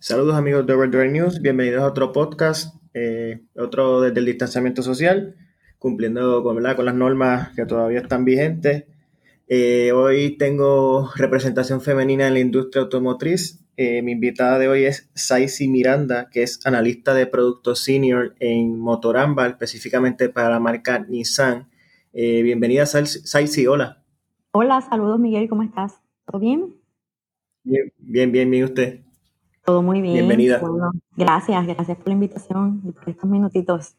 Saludos amigos de Overdrive News, bienvenidos a otro podcast, eh, otro desde el distanciamiento social, cumpliendo con, con las normas que todavía están vigentes. Eh, hoy tengo representación femenina en la industria automotriz. Eh, mi invitada de hoy es Saisi Miranda, que es analista de productos senior en Motoramba, específicamente para la marca Nissan. bienvenida Saisi, hola. Hola, saludos Miguel, ¿cómo estás? ¿Todo bien? Bien, bien, bien, bien usted. Todo muy bien. Bienvenida. gracias, gracias por la invitación y por estos minutitos.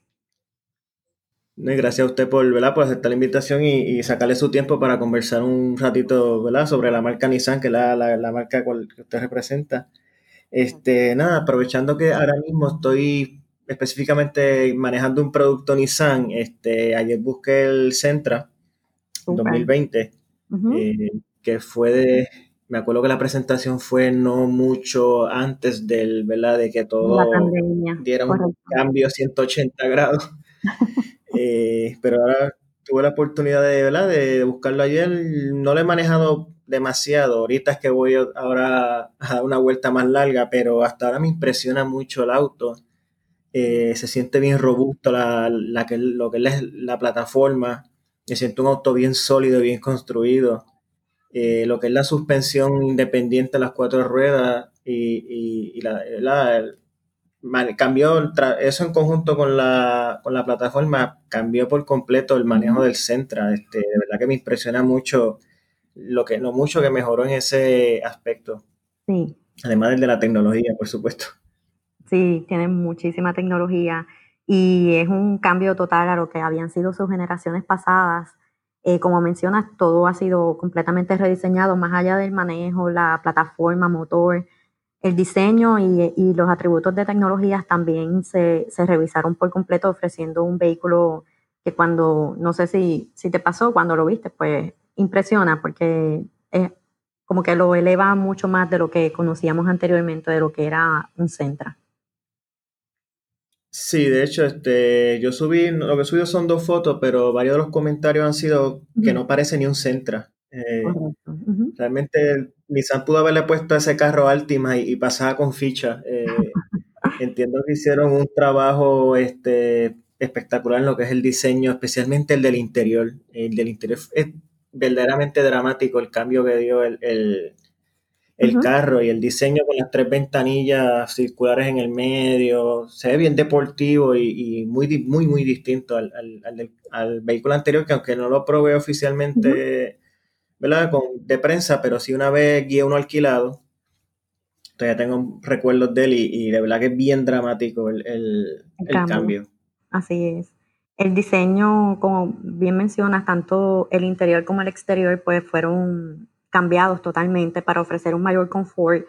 gracias a usted por, ¿verdad? por aceptar la invitación y, sacarle su tiempo para conversar un ratito ¿verdad? sobre la marca Nissan, que es la, la, marca que usted representa. Este, nada, aprovechando que ahora mismo estoy específicamente manejando un producto Nissan, este, ayer busqué el Centra 2020, eh, que fue de me acuerdo que la presentación fue no mucho antes del, ¿verdad? De que todo diera un cambio 180 grados. Eh, pero ahora tuve la oportunidad de, ¿verdad? de buscarlo ayer. No lo he manejado demasiado. Ahorita es que voy ahora a dar una vuelta más larga, pero hasta ahora me impresiona mucho el auto. Eh, se siente bien robusto la, la que, lo que es la plataforma. Me siento un auto bien sólido, bien construido. Eh, lo que es la suspensión independiente de las cuatro ruedas y, la, cambió eso en conjunto con la, con la plataforma, cambió por completo el manejo del Centra. Este, de verdad que me impresiona mucho lo que lo mucho que mejoró en ese aspecto. Sí. Además del de la tecnología, por supuesto. Sí, tiene muchísima tecnología y es un cambio total a lo que habían sido sus generaciones pasadas eh, como mencionas, todo ha sido completamente rediseñado, más allá del manejo, la plataforma, motor, el diseño y, los atributos de tecnologías también se, revisaron por completo, ofreciendo un vehículo que cuando, no sé si, si te pasó, cuando lo viste, pues impresiona porque es como que lo eleva mucho más de lo que conocíamos anteriormente, de lo que era un Centra. Sí, de hecho, este, yo subí, lo que subí son dos fotos, pero varios de los comentarios han sido que no parece ni un Centra. Eh, realmente Nissan pudo haberle puesto ese carro Altima y, pasaba con ficha. Eh, entiendo que hicieron un trabajo este, espectacular en lo que es el diseño, especialmente el del interior. El del interior es verdaderamente dramático el cambio que dio el, el carro y el diseño con las tres ventanillas circulares en el medio, se ve bien deportivo y, muy, muy, muy distinto al, al, vehículo anterior, que aunque no lo probé oficialmente, ¿verdad? Con, de prensa, pero sí una vez guié uno alquilado, todavía tengo recuerdos de él y, de verdad que es bien dramático el, el cambio. cambio. Así es. El diseño, como bien mencionas, tanto el interior como el exterior, pues fueron cambiados totalmente para ofrecer un mayor confort.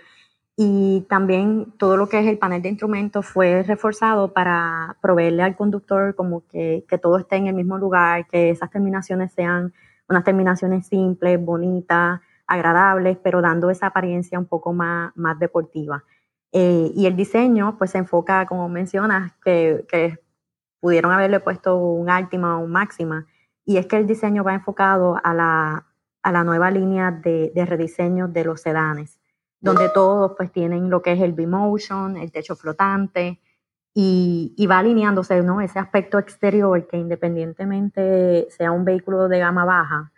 Y también todo lo que es el panel de instrumentos fue reforzado para proveerle al conductor como que, que todo esté en el mismo lugar, que esas terminaciones sean unas terminaciones simples, bonitas, agradables, pero dando esa apariencia un poco más, más deportiva. Eh, y el diseño, pues se enfoca, como mencionas, que, que, pudieron haberle puesto un Altima o un Máxima, y es que el diseño va enfocado a la, a la nueva línea de, rediseño de los sedanes, donde todos pues tienen lo que es el B-Motion, el techo flotante, y, va alineándose ¿no? ese aspecto exterior que independientemente sea un vehículo de gama baja,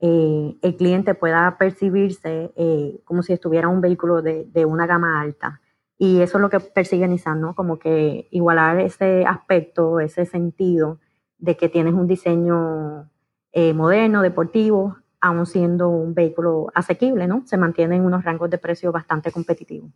eh, el cliente pueda percibirse eh, como si estuviera un vehículo de, una gama alta. Y eso es lo que persigue Nissan, ¿no? Como que igualar ese aspecto, ese sentido de que tienes un diseño eh, moderno, deportivo, aún siendo un vehículo asequible, ¿no? Se mantiene en unos rangos de precio bastante competitivos.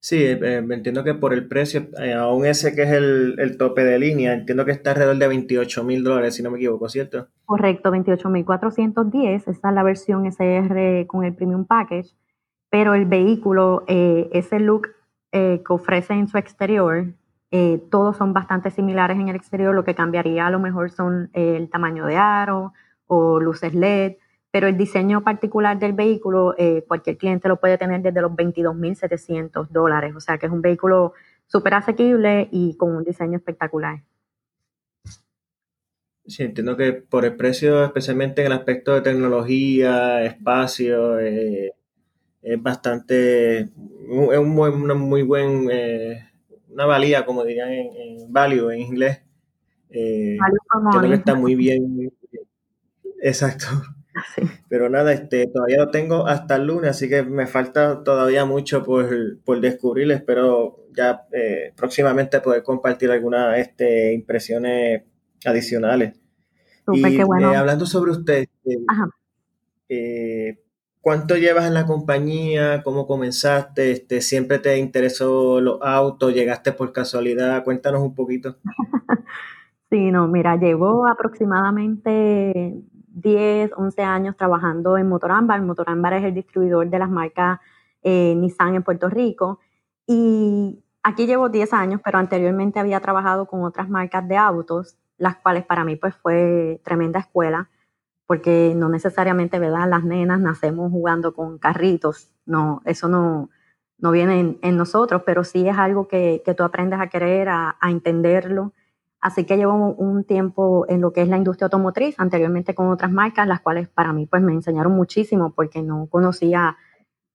Sí, eh, eh, entiendo que por el precio, eh, aún ese que es el, tope de línea, entiendo que está alrededor de 28 mil dólares, si no me equivoco, ¿cierto? Correcto, 28 mil 410, esta es la versión SR con el Premium Package, pero el vehículo, ese look que ofrece en su exterior, todos son bastante similares en el exterior, lo que cambiaría a lo mejor son el tamaño de aro, o luces LED, pero el diseño particular del vehículo, eh, cualquier cliente lo puede tener desde los 22.700 dólares, o sea que es un vehículo súper asequible y con un diseño espectacular. Sí, entiendo que por el precio, especialmente en el aspecto de tecnología, espacio, eh, es bastante, es un, una muy buen, eh, una valía, como dirían en, value en inglés. Eh, que está muy bien. Exacto. Pero nada, este, todavía lo tengo hasta el lunes, así que me falta todavía mucho por, por descubrir. Espero ya eh, próximamente poder compartir algunas este, impresiones adicionales. y eh, hablando sobre usted, eh, ¿cuánto llevas en la compañía? ¿Cómo comenzaste? Este, ¿Siempre te interesó los autos? ¿Llegaste por casualidad? Cuéntanos un poquito. sí, no, mira, llevo aproximadamente 10, 11 años trabajando en Motorámbar. Motorámbar es el distribuidor de las marcas eh, Nissan en Puerto Rico. Y aquí llevo 10 años, pero anteriormente había trabajado con otras marcas de autos, las cuales para mí pues fue tremenda escuela, porque no necesariamente, ¿verdad? Las nenas nacemos jugando con carritos, no, eso no, no viene en, nosotros, pero sí es algo que, que tú aprendes a querer, a, a entenderlo Así que llevo un tiempo en lo que es la industria automotriz, anteriormente con otras marcas, las cuales para mí pues me enseñaron muchísimo porque no conocía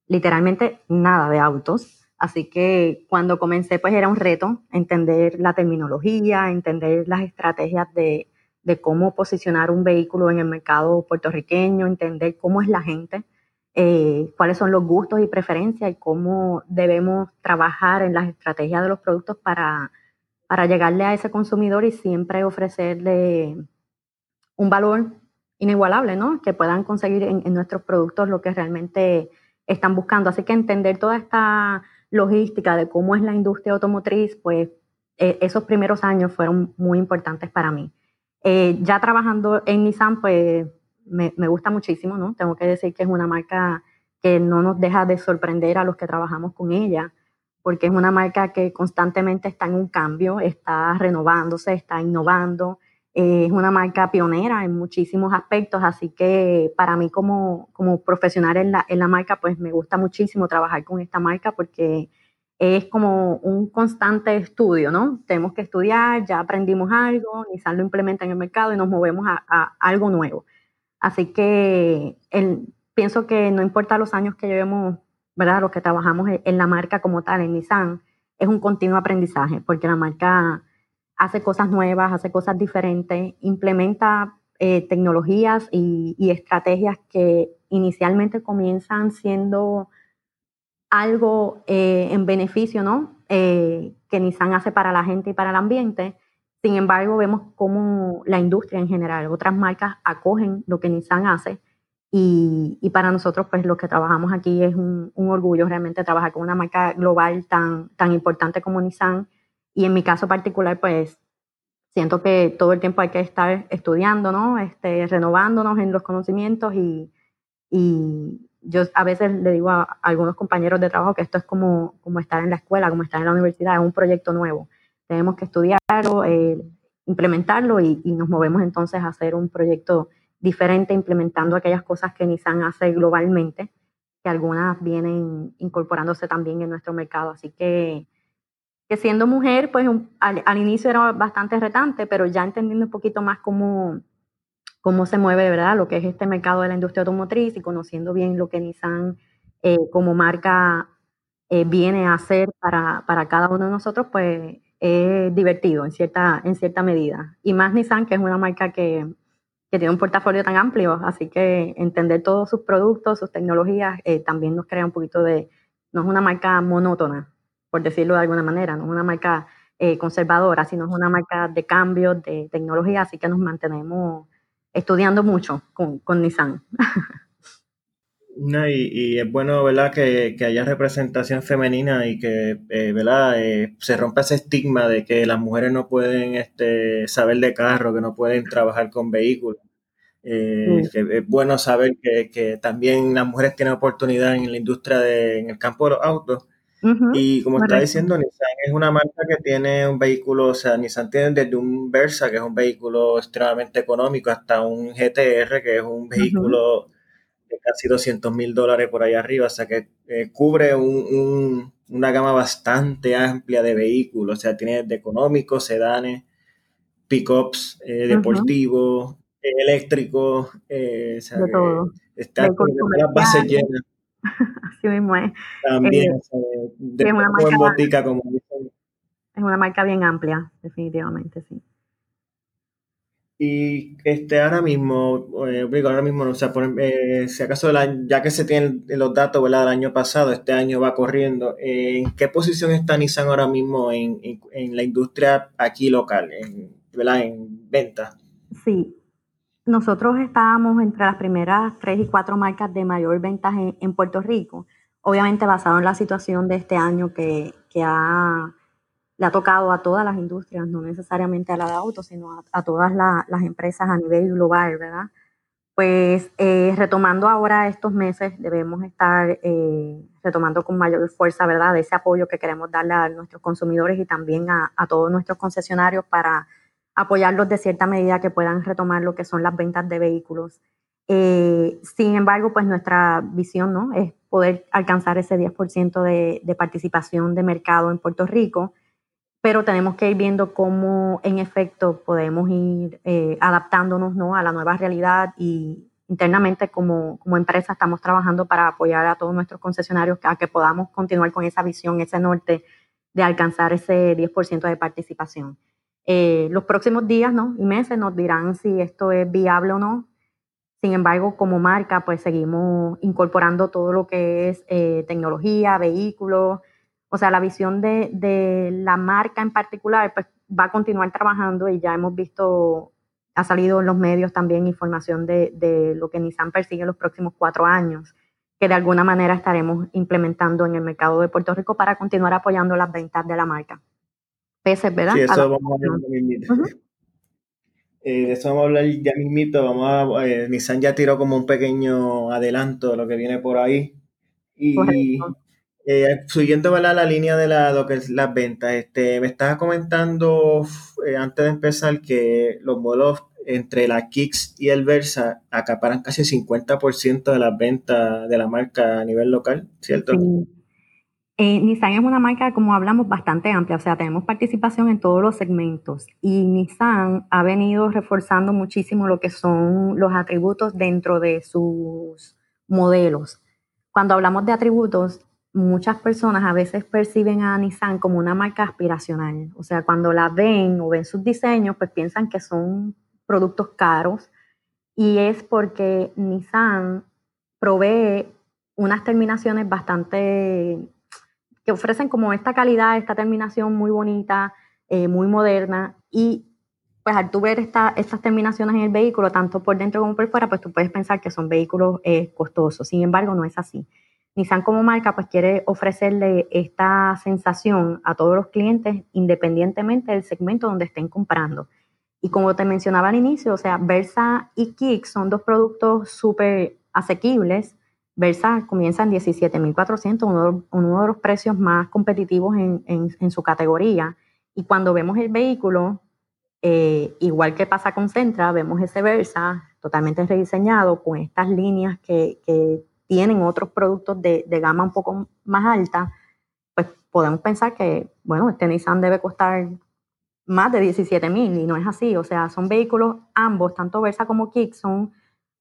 literalmente nada de autos. Así que cuando comencé pues era un reto entender la terminología, entender las estrategias de, cómo posicionar un vehículo en el mercado puertorriqueño, entender cómo es la gente, eh, cuáles son los gustos y preferencias y cómo debemos trabajar en las estrategias de los productos para para llegarle a ese consumidor y siempre ofrecerle un valor inigualable, ¿no? Que puedan conseguir en, nuestros productos lo que realmente están buscando. Así que entender toda esta logística de cómo es la industria automotriz, pues e, esos primeros años fueron muy importantes para mí. Eh, ya trabajando en Nissan, pues me, me, gusta muchísimo, ¿no? Tengo que decir que es una marca que no nos deja de sorprender a los que trabajamos con ella porque es una marca que constantemente está en un cambio, está renovándose, está innovando, eh, es una marca pionera en muchísimos aspectos, así que para mí como, como profesional en la, en la marca, pues me gusta muchísimo trabajar con esta marca porque es como un constante estudio, ¿no? Tenemos que estudiar, ya aprendimos algo, Nissan lo implementa en el mercado y nos movemos a, algo nuevo. Así que pienso que no importa los años que llevemos ¿verdad? Los que trabajamos en la marca como tal, en Nissan, es un continuo aprendizaje, porque la marca hace cosas nuevas, hace cosas diferentes, implementa eh, tecnologías y, estrategias que inicialmente comienzan siendo algo eh, en beneficio, ¿no? Eh, que Nissan hace para la gente y para el ambiente. Sin embargo, vemos cómo la industria en general, otras marcas acogen lo que Nissan hace y, para nosotros, pues los que trabajamos aquí es un, orgullo realmente trabajar con una marca global tan, tan importante como Nissan. Y en mi caso particular, pues siento que todo el tiempo hay que estar estudiando, ¿no? Este, renovándonos en los conocimientos y, yo a veces le digo a, algunos compañeros de trabajo que esto es como, como estar en la escuela, como estar en la universidad, es un proyecto nuevo. Tenemos que estudiarlo, eh, implementarlo y, nos movemos entonces a hacer un proyecto diferente implementando aquellas cosas que Nissan hace globalmente, que algunas vienen incorporándose también en nuestro mercado. Así que, que siendo mujer, pues al, inicio era bastante retante, pero ya entendiendo un poquito más cómo, cómo se mueve, ¿verdad? Lo que es este mercado de la industria automotriz y conociendo bien lo que Nissan eh, como marca eh, viene a hacer para, para cada uno de nosotros, pues es divertido en cierta, en cierta medida. Y más Nissan, que es una marca que que tiene un portafolio tan amplio, así que entender todos sus productos, sus tecnologías, eh, también nos crea un poquito de, no es una marca monótona, por decirlo de alguna manera, no es una marca eh, conservadora, sino es una marca de cambios, de tecnología, así que nos mantenemos estudiando mucho con, Nissan. y, es bueno, ¿verdad?, que, que, haya representación femenina y que, eh, ¿verdad?, se rompa ese estigma de que las mujeres no pueden este, saber de carro, que no pueden trabajar con vehículos. Eh, es bueno saber que, también las mujeres tienen oportunidad en la industria, de, en el campo de los autos. y como está diciendo, Nissan es una marca que tiene un vehículo, o sea, Nissan tiene desde un Versa, que es un vehículo extremadamente económico, hasta un GTR, que es un vehículo de casi 200 mil dólares por ahí arriba, o sea, que eh, cubre una gama bastante amplia de vehículos, o sea, tiene de económicos, sedanes, pickups, eh, deportivos, eléctrico, eh, o sea, está con las bases llenas. Así mismo es. También, eh, de es una marca, botica, como Es una marca bien amplia, definitivamente, sí. Y este, ahora mismo, eh, ahora mismo, o sea, por, eh, si acaso, ya que se tienen los datos del año pasado, este año va corriendo, ¿en qué posición está Nissan ahora mismo en, en, la industria aquí local, en, ¿verdad? en venta? Sí, nosotros estábamos entre las primeras tres y cuatro marcas de mayor ventas en, Puerto Rico, obviamente basado en la situación de este año que, que ha, le ha tocado a todas las industrias, no necesariamente a la de autos, sino a, todas las empresas a nivel global, ¿verdad? Pues eh, retomando ahora estos meses, debemos estar eh, retomando con mayor fuerza, ¿verdad?, ese apoyo que queremos darle a nuestros consumidores y también a, a todos nuestros concesionarios para apoyarlos de cierta medida que puedan retomar lo que son las ventas de vehículos. Eh, sin embargo, pues nuestra visión ¿no? es poder alcanzar ese 10% de, de, participación de mercado en Puerto Rico, pero tenemos que ir viendo cómo en efecto podemos ir eh, adaptándonos ¿no? a la nueva realidad y internamente como, como empresa estamos trabajando para apoyar a todos nuestros concesionarios a que podamos continuar con esa visión, ese norte de alcanzar ese 10% de participación. Eh, los próximos días ¿no? y meses nos dirán si esto es viable o no. Sin embargo, como marca, pues seguimos incorporando todo lo que es eh, tecnología, vehículos. O sea, la visión de, la marca en particular, pues va a continuar trabajando y ya hemos visto, ha salido en los medios también información de, de lo que Nissan persigue en los próximos cuatro años, que de alguna manera estaremos implementando en el mercado de Puerto Rico para continuar apoyando las ventas de la marca peces, ¿verdad? Sí, eso vamos a hablar eh, de eso vamos a hablar ya mismito. Vamos a, eh, Nissan ya tiró como un pequeño adelanto de lo que viene por ahí. Y eh, siguiendo la línea de la, lo que es las ventas, este, me estabas comentando antes de empezar que los modelos entre la Kicks y el Versa acaparan casi el 50% de las ventas de la marca a nivel local, ¿cierto? Sí. Eh, Nissan es una marca, como hablamos, bastante amplia, o sea, tenemos participación en todos los segmentos. Y Nissan ha venido reforzando muchísimo lo que son los atributos dentro de sus modelos. Cuando hablamos de atributos, muchas personas a veces perciben a Nissan como una marca aspiracional, o sea, cuando la ven o ven sus diseños, pues piensan que son productos caros. Y es porque Nissan provee unas terminaciones bastante que ofrecen como esta calidad, esta terminación muy bonita, eh, muy moderna y pues al tú ver esta, estas terminaciones en el vehículo, tanto por dentro como por fuera, pues tú puedes pensar que son vehículos eh, costosos. Sin embargo, no es así. Nissan como marca pues quiere ofrecerle esta sensación a todos los clientes independientemente del segmento donde estén comprando. Y como te mencionaba al inicio, o sea, Versa y Kick son dos productos súper asequibles Versa comienza en 17.400, uno, uno de los precios más competitivos en, su categoría. Y cuando vemos el vehículo, eh, igual que pasa con Centra, vemos ese Versa totalmente rediseñado con estas líneas que, tienen otros productos de, gama un poco más alta, pues podemos pensar que, bueno, este Nissan debe costar más de 17.000 y no es así. O sea, son vehículos ambos, tanto Versa como Kick, son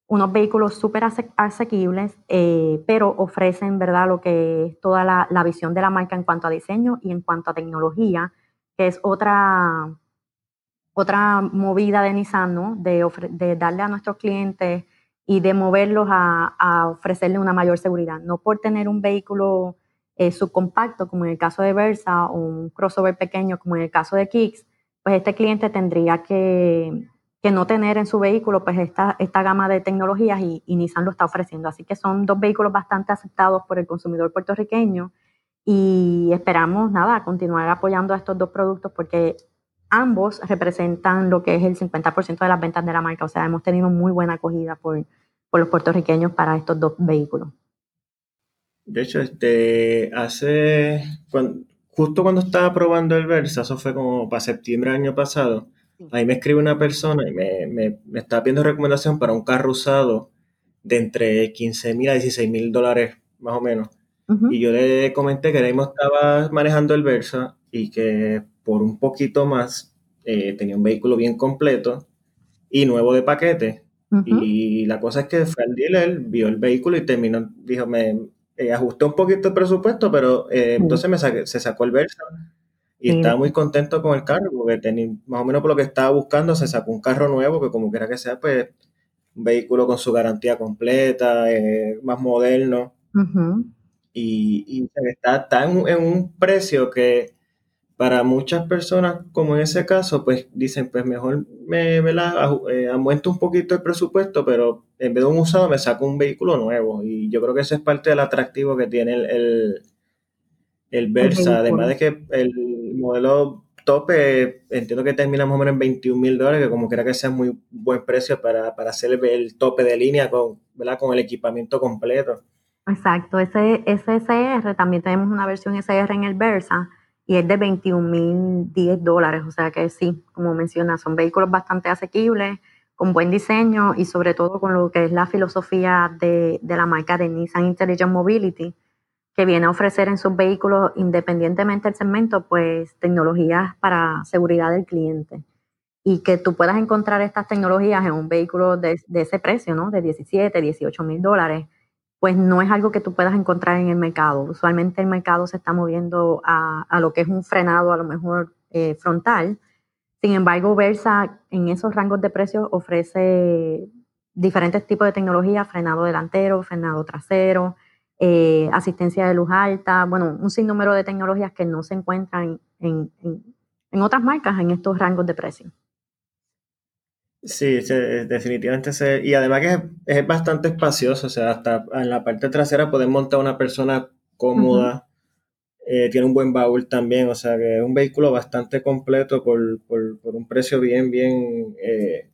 unos vehículos súper asequibles, eh, pero ofrecen, ¿verdad?, lo que es toda la, visión de la marca en cuanto a diseño y en cuanto a tecnología, que es otra, otra movida de Nissan, ¿no? De, darle a nuestros clientes y de moverlos a, a, ofrecerle una mayor seguridad. No por tener un vehículo eh, subcompacto, como en el caso de Versa, o un crossover pequeño, como en el caso de Kicks, pues este cliente tendría que que no tener en su vehículo pues esta, esta gama de tecnologías y, Nissan lo está ofreciendo. Así que son dos vehículos bastante aceptados por el consumidor puertorriqueño y esperamos, nada, continuar apoyando a estos dos productos porque ambos representan lo que es el 50% de las ventas de la marca. O sea, hemos tenido muy buena acogida por, por los puertorriqueños para estos dos vehículos. De hecho, este, hace, justo cuando estaba probando el Versa, eso fue como para septiembre del año pasado, Ahí me escribe una persona y me, me, me está pidiendo recomendación para un carro usado de entre 15 mil a 16 mil dólares, más o menos. Y yo le comenté que ahora mismo estaba manejando el Versa y que por un poquito más eh, tenía un vehículo bien completo y nuevo de paquete. Y la cosa es que fue al dealer, vio el vehículo y terminó, dijo, me, eh, ajusté un poquito el presupuesto, pero eh, entonces me se sacó el Versa y estaba muy contento con el carro, porque tenía, más o menos por lo que estaba buscando, se sacó un carro nuevo, que como quiera que sea, pues un vehículo con su garantía completa, eh, más moderno. Y, está, está en, un precio que para muchas personas, como en ese caso, pues dicen, pues mejor me, me la, eh, aumento un poquito el presupuesto, pero en vez de un usado me saco un vehículo nuevo. Y yo creo que ese es parte del atractivo que tiene el, el, Versa. Además de que el modelo tope, entiendo que termina más o menos en 21 mil dólares, que como quiera que sea muy buen precio para, hacer el, tope de línea con, ¿verdad? con el equipamiento completo. Exacto, ese, ese SR, también tenemos una versión SR en el Versa y es de 21 mil 10 dólares, o sea que sí, como mencionas, son vehículos bastante asequibles, con buen diseño y sobre todo con lo que es la filosofía de, de la marca de Nissan Intelligent Mobility, que viene a ofrecer en sus vehículos, independientemente del segmento, pues tecnologías para seguridad del cliente. Y que tú puedas encontrar estas tecnologías en un vehículo de, ese precio, ¿no? De 17, 18 mil dólares, pues no es algo que tú puedas encontrar en el mercado. Usualmente el mercado se está moviendo a, lo que es un frenado a lo mejor eh, frontal. Sin embargo, Versa en esos rangos de precios ofrece diferentes tipos de tecnología, frenado delantero, frenado trasero, eh, asistencia de luz alta, bueno, un sinnúmero de tecnologías que no se encuentran en, otras marcas en estos rangos de precio. Sí, definitivamente. Se, y además que es, bastante espacioso, o sea, hasta en la parte trasera pueden montar una persona cómoda, eh, tiene un buen baúl también, o sea que es un vehículo bastante completo por, un precio bien, bien eh,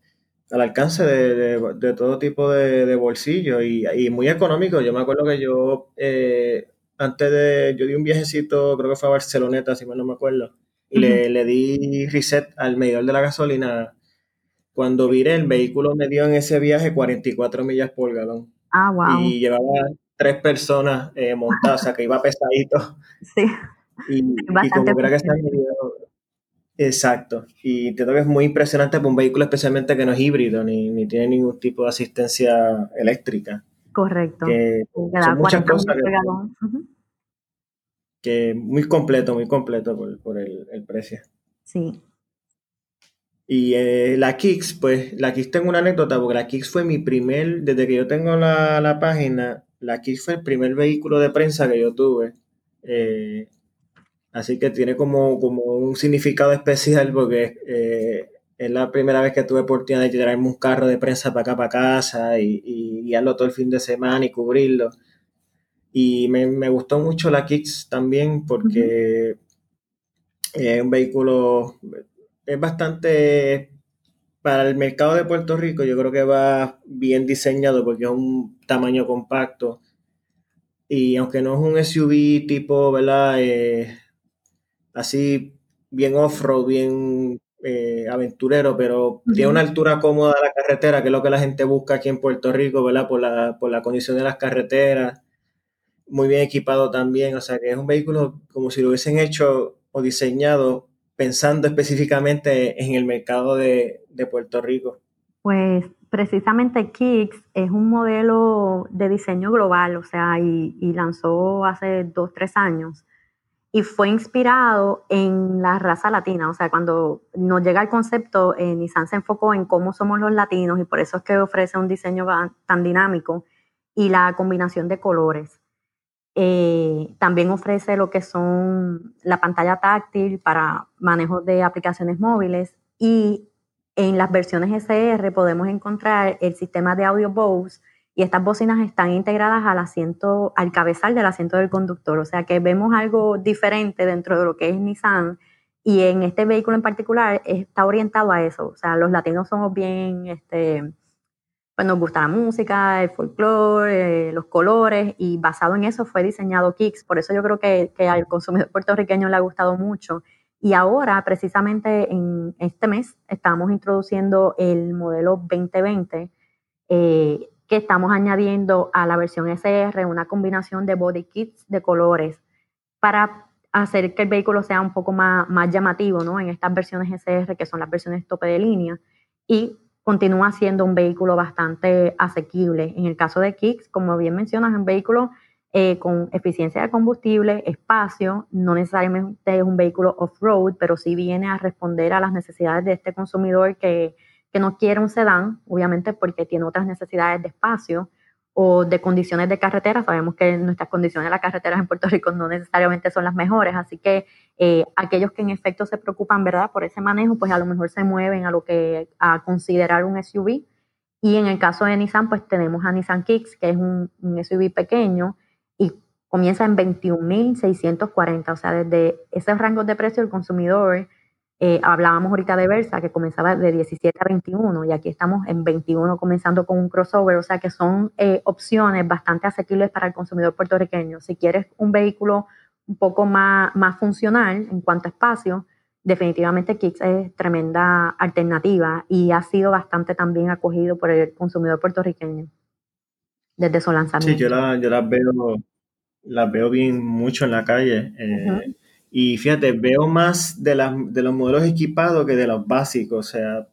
al alcance de, todo tipo de, bolsillos y, muy económico. Yo me acuerdo que yo, eh, antes de, yo di un viajecito, creo que fue a Barceloneta, si mal no me acuerdo, y le, di reset al medidor de la gasolina. Cuando viré, el vehículo me dio en ese viaje 44 millas por galón. Ah, wow. Y llevaba tres personas eh, montadas, o sea que iba pesadito. Sí. Y, y como que está Exacto. Y entiendo que es muy impresionante para un vehículo especialmente que no es híbrido ni, tiene ningún tipo de asistencia eléctrica. Correcto. Que son muchas cosas que, muy completo, muy completo por, el, precio. Sí. Y eh, la Kicks, pues la Kicks tengo una anécdota porque la Kicks fue mi primer, desde que yo tengo la, la página, la Kicks fue el primer vehículo de prensa que yo tuve. Eh, Así que tiene como, como un significado especial porque eh, es la primera vez que tuve oportunidad de llevarme un carro de prensa para acá, para casa y, y guiarlo todo el fin de semana y cubrirlo. Y me, gustó mucho la Kicks también porque es un vehículo, es bastante, para el mercado de Puerto Rico yo creo que va bien diseñado porque es un tamaño compacto. Y aunque no es un SUV tipo, ¿verdad? Eh, así bien off-road, bien eh, aventurero, pero tiene una altura cómoda a la carretera, que es lo que la gente busca aquí en Puerto Rico, ¿verdad? Por la, por la condición de las carreteras. Muy bien equipado también, o sea que es un vehículo como si lo hubiesen hecho o diseñado pensando específicamente en el mercado de, Puerto Rico. Pues precisamente Kicks es un modelo de diseño global, o sea, y, y lanzó hace dos, tres años y fue inspirado en la raza latina. O sea, cuando nos llega el concepto, eh, Nissan se enfocó en cómo somos los latinos y por eso es que ofrece un diseño tan dinámico y la combinación de colores. Eh, también ofrece lo que son la pantalla táctil para manejo de aplicaciones móviles y en las versiones SR podemos encontrar el sistema de audio Bose y estas bocinas están integradas al asiento, al cabezal del asiento del conductor, o sea que vemos algo diferente dentro de lo que es Nissan y en este vehículo en particular está orientado a eso, o sea, los latinos somos bien, este, pues nos gusta la música, el folclore, eh, los colores y basado en eso fue diseñado Kicks, por eso yo creo que, que al consumidor puertorriqueño le ha gustado mucho. Y ahora, precisamente en este mes, estamos introduciendo el modelo 2020, eh, que estamos añadiendo a la versión SR una combinación de body kits de colores para hacer que el vehículo sea un poco más, llamativo ¿no? en estas versiones SR, que son las versiones tope de línea, y continúa siendo un vehículo bastante asequible. En el caso de Kicks, como bien mencionas, es un vehículo eh, con eficiencia de combustible, espacio, no necesariamente es un vehículo off-road, pero sí viene a responder a las necesidades de este consumidor que, que no quiere un sedán, obviamente porque tiene otras necesidades de espacio o de condiciones de carretera. Sabemos que nuestras condiciones de las carreteras en Puerto Rico no necesariamente son las mejores, así que eh, aquellos que en efecto se preocupan, ¿verdad?, por ese manejo, pues a lo mejor se mueven a lo que a considerar un SUV. Y en el caso de Nissan, pues tenemos a Nissan Kicks, que es un, un SUV pequeño y comienza en 21.640, o sea, desde esos rangos de precio el consumidor eh, hablábamos ahorita de Versa, que comenzaba de 17 a 21, y aquí estamos en 21 comenzando con un crossover, o sea que son eh, opciones bastante asequibles para el consumidor puertorriqueño. Si quieres un vehículo un poco más, más funcional en cuanto a espacio, definitivamente Kicks es tremenda alternativa y ha sido bastante también acogido por el consumidor puertorriqueño desde su lanzamiento. Sí, yo, la, yo las veo las veo bien mucho en la calle. Eh, y fíjate, veo más de, de los modelos equipados que de los básicos. O sea,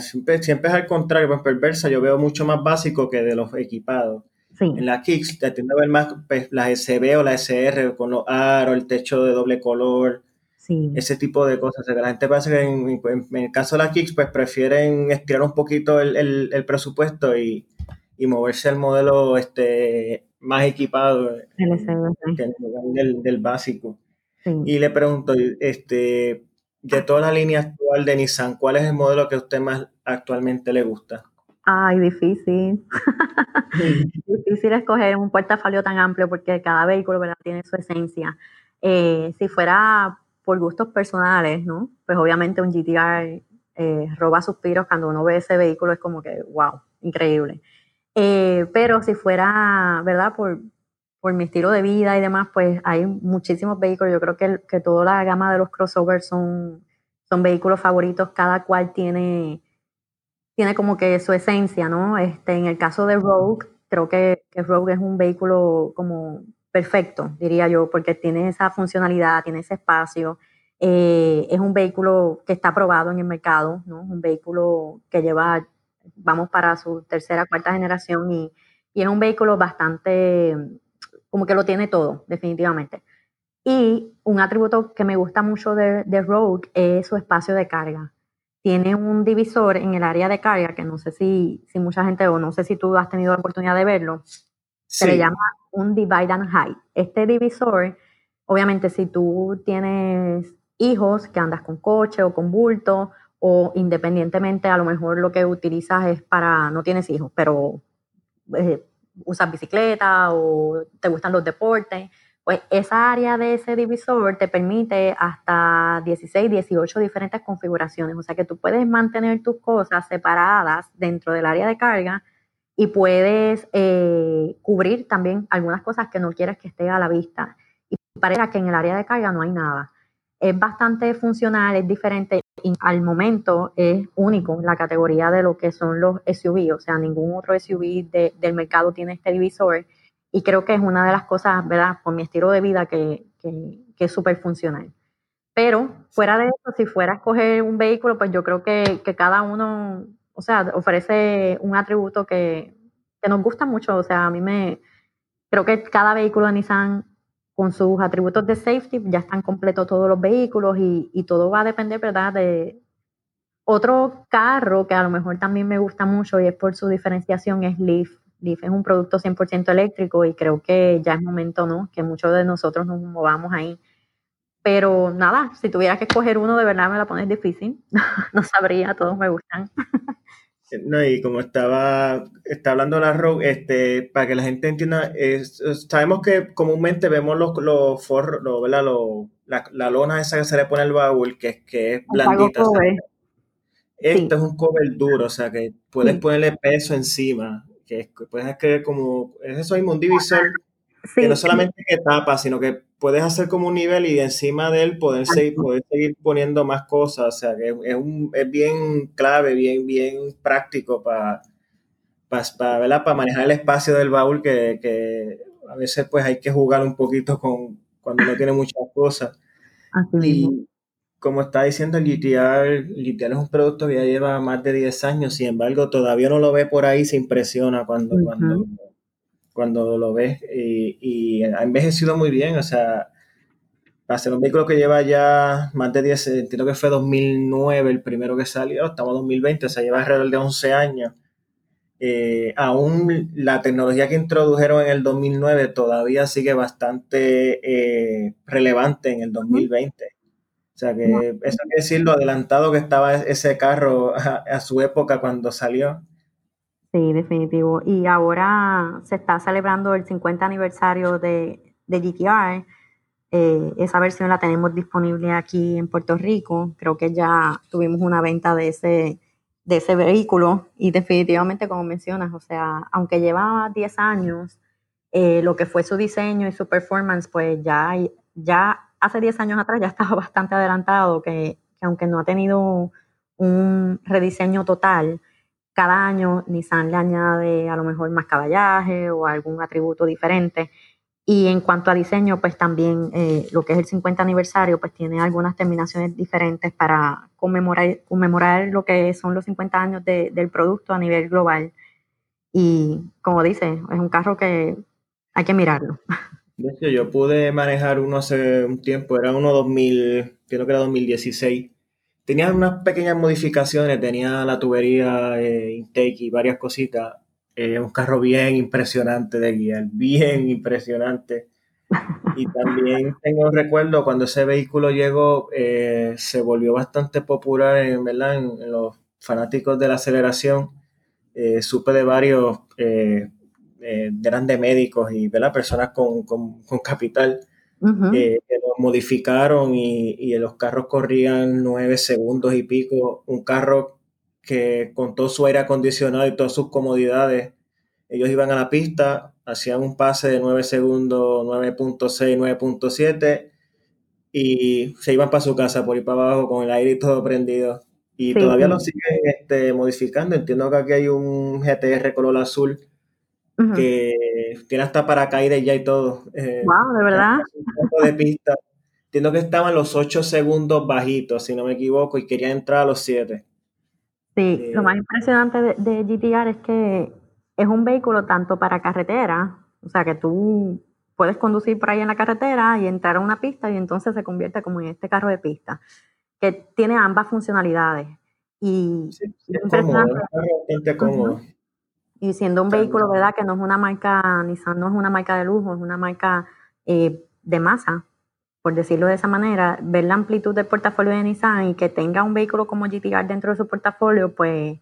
siempre, siempre es al contrario, pues perversa, yo veo mucho más básico que de los equipados. En la Kicks te tiendo a ver más pues, las SB o la SR con los aros, el techo de doble color, ese tipo de cosas. O sea, que la gente parece que en, el caso de la Kicks, pues prefieren estirar un poquito el, el, presupuesto y, y, moverse al modelo este, más equipado del, del básico. Y le pregunto, este, de toda la línea actual de Nissan, ¿cuál es el modelo que a usted más actualmente le gusta? Ay, difícil. difícil escoger un portafolio tan amplio porque cada vehículo ¿verdad? tiene su esencia. Eh, si fuera por gustos personales, ¿no? Pues obviamente un GTR eh, roba suspiros cuando uno ve ese vehículo, es como que, wow, increíble. Eh, pero si fuera, ¿verdad? Por, por mi estilo de vida y demás, pues hay muchísimos vehículos. Yo creo que, que toda la gama de los crossovers son, son vehículos favoritos. Cada cual tiene, tiene como que su esencia, ¿no? Este, en el caso de Rogue, creo que, que Rogue es un vehículo como perfecto, diría yo, porque tiene esa funcionalidad, tiene ese espacio. Eh, es un vehículo que está aprobado en el mercado, ¿no? Un vehículo que lleva, vamos para su tercera, cuarta generación y, y es un vehículo bastante como que lo tiene todo, definitivamente. Y un atributo que me gusta mucho de, Rogue es su espacio de carga. Tiene un divisor en el área de carga, que no sé si, si mucha gente, o no sé si tú has tenido la oportunidad de verlo, se le llama un divide and height. Este divisor, obviamente si tú tienes hijos que andas con coche o con bulto, o independientemente a lo mejor lo que utilizas es para, no tienes hijos, pero eh, usas bicicleta o te gustan los deportes, pues esa área de ese divisor te permite hasta 16, 18 diferentes configuraciones. O sea que tú puedes mantener tus cosas separadas dentro del área de carga y puedes eh, cubrir también algunas cosas que no quieres que esté a la vista. Y parece que en el área de carga no hay nada. Es bastante funcional, es diferente al momento es único en la categoría de lo que son los SUV, o sea, ningún otro SUV del mercado tiene este divisor y creo que es una de las cosas, ¿verdad?, por mi estilo de vida que, es súper funcional. Pero fuera de eso, si fuera a escoger un vehículo, pues yo creo que, cada uno, o sea, ofrece un atributo que, que nos gusta mucho, o sea, a mí me, creo que cada vehículo de Nissan con sus atributos de safety, ya están completos todos los vehículos y, todo va a depender, ¿verdad?, de otro carro que a lo mejor también me gusta mucho y es por su diferenciación es Leaf. Leaf es un producto 100% eléctrico y creo que ya es momento, ¿no?, que muchos de nosotros nos movamos ahí. Pero nada, si tuviera que escoger uno, de verdad me la pones difícil. no sabría, todos me gustan. No, y como estaba está hablando la Rogue, este, para que la gente entienda, sabemos que comúnmente vemos los, los forros, ¿verdad? la, lona esa que se le pone al baúl, que, que es blandita. Esto es un cover duro, o sea que puedes ponerle peso encima, que puedes hacer como, es eso mismo, un divisor que no solamente que tapa, sino que puedes hacer como un nivel y encima de él poder seguir, poder seguir poniendo más cosas. O sea, que es, un, es bien clave, bien, bien práctico para, para, para manejar el espacio del baúl que, que, a veces pues hay que jugar un poquito con cuando no tiene muchas cosas. y como está diciendo el GTR, el GTR es un producto que ya lleva más de 10 años, sin embargo todavía no lo ve por ahí, se impresiona cuando, cuando cuando lo ves y, y ha envejecido muy bien, o sea, para ser un vehículo que lleva ya más de 10, entiendo que fue 2009 el primero que salió, estamos en 2020, o sea, lleva alrededor de 11 años. Eh, aún la tecnología que introdujeron en el 2009 todavía sigue bastante eh, relevante en el 2020. O sea que eso hay que decir lo adelantado que estaba ese carro a, su época cuando salió. Sí, definitivo. Y ahora se está celebrando el 50 aniversario de, de GTR eh, esa versión la tenemos disponible aquí en Puerto Rico. Creo que ya tuvimos una venta de ese, de ese vehículo y definitivamente, como mencionas, o sea, aunque lleva 10 años, eh, lo que fue su diseño y su performance, pues ya, ya hace 10 años atrás ya estaba bastante adelantado, que, que aunque no ha tenido un rediseño total, cada año Nissan le añade a lo mejor más caballaje o algún atributo diferente. Y en cuanto a diseño, pues también eh, lo que es el 50 aniversario, pues tiene algunas terminaciones diferentes para conmemorar, conmemorar lo que son los 50 años del producto a nivel global. Y como dice, es un carro que hay que mirarlo. De yo pude manejar uno hace un tiempo, era uno 2000, creo que era 2016. Tenía unas pequeñas modificaciones, tenía la tubería eh, intake y varias cositas, es un carro bien impresionante de guiar, bien impresionante. Y también tengo recuerdo cuando ese vehículo llegó, eh, se volvió bastante popular en, ¿verdad? los fanáticos de la aceleración. Eh, supe de varios eh, grandes médicos y ¿verdad? personas con, capital que lo modificaron y, y los carros corrían nueve segundos y pico. Un carro que con todo su aire acondicionado y todas sus comodidades, ellos iban a la pista, hacían un pase de 9 segundos, 9.6, 9.7 y se iban para su casa por ir para abajo con el aire y todo prendido. Y todavía lo siguen este, modificando. Entiendo que aquí hay un GTR color azul que tiene hasta paracaídas ya y todo. wow, eh, de verdad. De pista. Entiendo que estaban los 8 segundos bajitos, si no me equivoco, y quería entrar a los 7. Sí, lo más impresionante de, GTR es que es un vehículo tanto para carretera, o sea que tú puedes conducir por ahí en la carretera y entrar a una pista y entonces se convierte como en este carro de pista, que tiene ambas funcionalidades. Y Y siendo un vehículo, ¿verdad? Que no es una marca, Nissan no es una marca de lujo, es una marca eh, de masa por decirlo de esa manera, ver la amplitud del portafolio de Nissan y que tenga un vehículo como GTR dentro de su portafolio, pues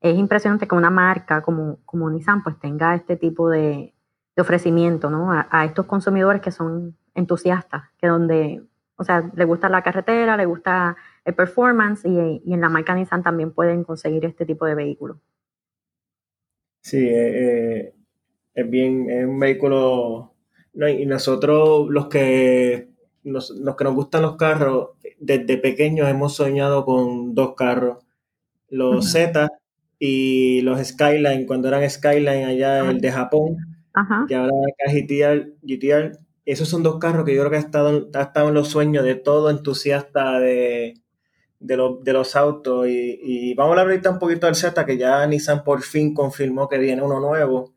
es impresionante que una marca como, como Nissan pues tenga este tipo de, ofrecimiento ¿no? a, estos consumidores que son entusiastas, que donde, o sea, le gusta la carretera, le gusta el performance y, en la marca Nissan también pueden conseguir este tipo de vehículos. Sí, eh, eh, es bien, es un vehículo, y nosotros los que los, que nos gustan los carros, desde pequeños hemos soñado con dos carros, los Z y los Skyline, cuando eran Skyline allá el de Japón, y ahora acá GTR, GTR, esos son dos carros que yo creo que ha estado, ha estado en los sueños de todo entusiasta de, de, los autos. Y, vamos a hablar ahorita un poquito del Z, que ya Nissan por fin confirmó que viene uno nuevo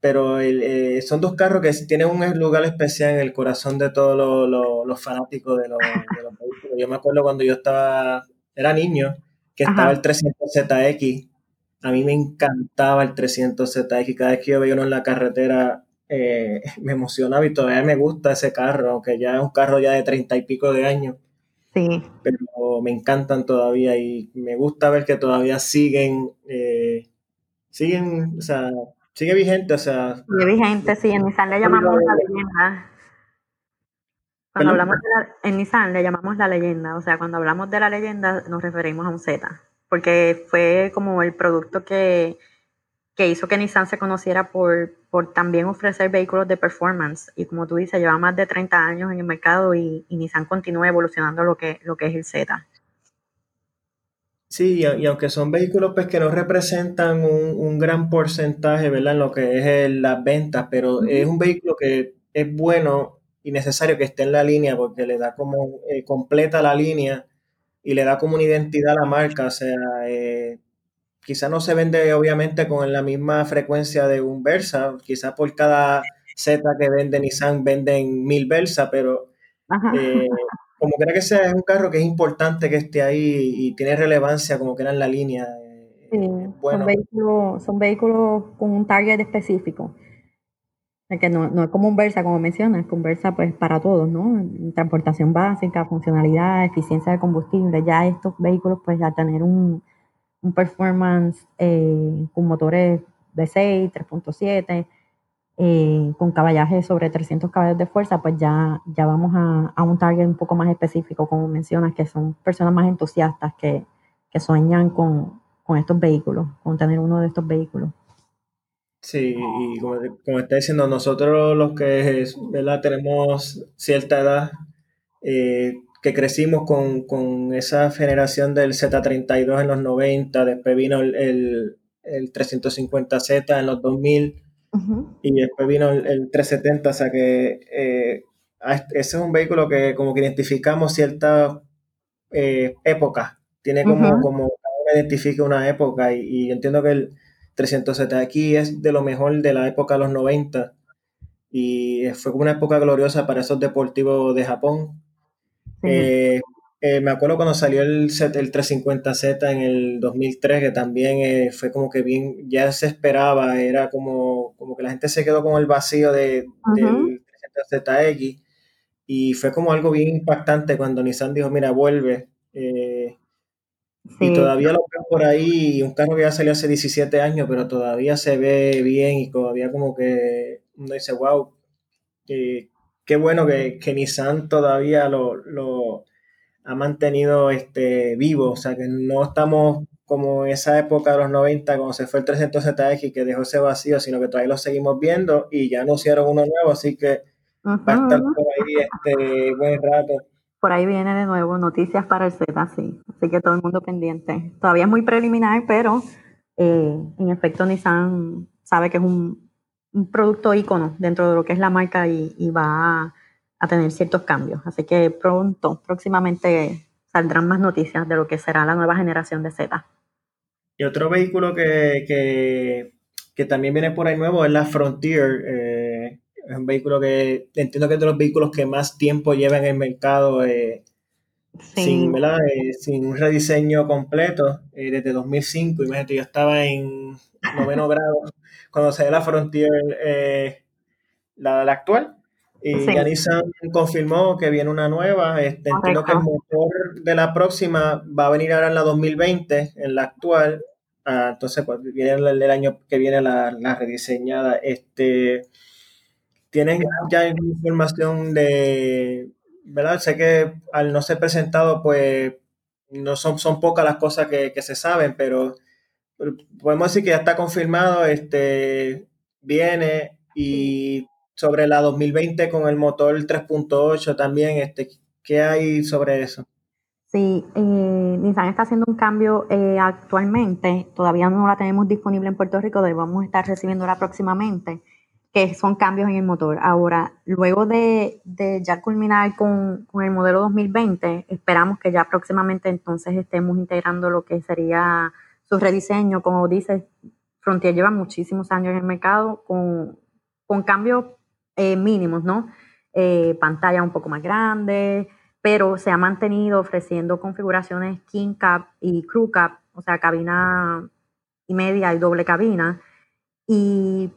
pero eh, son dos carros que tienen un lugar especial en el corazón de todos los, fanáticos de los, vehículos. Yo me acuerdo cuando yo estaba, era niño, que estaba el 300ZX. A mí me encantaba el 300ZX. Cada vez que yo veía uno en la carretera, eh, me emocionaba y todavía me gusta ese carro, aunque ya es un carro ya de treinta y pico de años. Sí. Pero me encantan todavía y me gusta ver que todavía siguen, eh, siguen, o sea, sigue vigente, o sea. Sigue vigente, sí, en Nissan le llamamos la leyenda. Cuando hablamos de la, en Nissan le llamamos la leyenda, o sea, cuando hablamos de la leyenda nos referimos a un Z, porque fue como el producto que, que hizo que Nissan se conociera por, por también ofrecer vehículos de performance. Y como tú dices, lleva más de 30 años en el mercado y, y Nissan continúa evolucionando lo que, lo que es el Z. Sí, y, aunque son vehículos pues, que no representan un, gran porcentaje, ¿verdad? En lo que es las ventas, pero es un vehículo que es bueno y necesario que esté en la línea porque le da como, eh, completa la línea y le da como una identidad a la marca, o sea, eh, quizá no se vende obviamente con la misma frecuencia de un Versa, quizá por cada Z que vende Nissan venden mil Versa, pero eh, como quiera que sea, es un carro que es importante que esté ahí y tiene relevancia como que era en la línea. Sí, son, vehículos, son vehículos con un target específico. Que no, no, es como un Versa, como mencionas, que un Versa pues para todos, ¿no? Transportación básica, funcionalidad, eficiencia de combustible. Ya estos vehículos pues a tener un, un performance eh, con motores de 6, 3.7, eh, con caballaje sobre 300 caballos de fuerza, pues ya, ya vamos a, a, un target un poco más específico, como mencionas, que son personas más entusiastas que, que sueñan con, con estos vehículos, con tener uno de estos vehículos. Sí, y como, como, está diciendo, nosotros los que ¿verdad? tenemos cierta edad, eh, que crecimos con, con, esa generación del Z32 en los 90, después vino el, el, el 350Z en los 2000 y después vino el, 370, o sea que eh, ese es un vehículo que como que identificamos ciertas eh, épocas, tiene como, como identifica una época y, y entiendo que el 300Z aquí es de lo mejor de la época de los 90 y fue como una época gloriosa para esos deportivos de Japón. Eh, eh, me acuerdo cuando salió el, el 350Z en el 2003, que también eh, fue como que bien, ya se esperaba, era como, como que la gente se quedó con el vacío de, del 300ZX y fue como algo bien impactante cuando Nissan dijo, mira, vuelve. Y todavía lo veo por ahí, un carro que ya salió hace 17 años, pero todavía se ve bien y todavía como que uno dice, wow, qué bueno que, que Nissan todavía lo, lo, ha mantenido este, vivo, o sea que no estamos como en esa época de los 90 cuando se fue el 300ZX que dejó ese vacío, sino que todavía lo seguimos viendo y ya anunciaron uno nuevo, así que va a estar por ahí este buen rato. Por ahí viene de nuevo noticias para el Z, sí. Así que todo el mundo pendiente. Todavía es muy preliminar, pero eh, en efecto Nissan sabe que es un, un, producto ícono dentro de lo que es la marca y, y va a, tener ciertos cambios. Así que pronto, próximamente saldrán más noticias de lo que será la nueva generación de Z. Y otro vehículo que, que, que también viene por ahí nuevo es la Frontier. Eh, es un vehículo que entiendo que es de los vehículos que más tiempo lleva en el mercado eh, sin, eh, sin un rediseño completo desde 2005. Imagínate, yo estaba en noveno grado cuando se la Frontier, la, la, actual. Y ya Nissan confirmó que viene una nueva. Este, entiendo que el motor de la próxima va a venir ahora en la 2020, en la actual. Ah, entonces, pues, viene el, el, año que viene la, la rediseñada. Este, ¿Tienen ya información de, verdad? Sé que al no ser presentado, pues no son, son pocas las cosas que, se saben, pero podemos decir que ya está confirmado, este, viene y sobre la 2020 con el motor 3.8 también, este, ¿qué hay sobre eso? Sí, eh, Nissan está haciendo un cambio eh, actualmente, todavía no la tenemos disponible en Puerto Rico, debemos estar recibiéndola próximamente que son cambios en el motor. Ahora, luego de, ya culminar con, el modelo 2020, esperamos que ya próximamente entonces estemos integrando lo que sería su rediseño. Como dices, Frontier lleva muchísimos años en el mercado con, cambios eh, mínimos, ¿no? Eh, pantalla un poco más grande, pero se ha mantenido ofreciendo configuraciones King Cap y Crew Cap, o sea, cabina y media y doble cabina. Y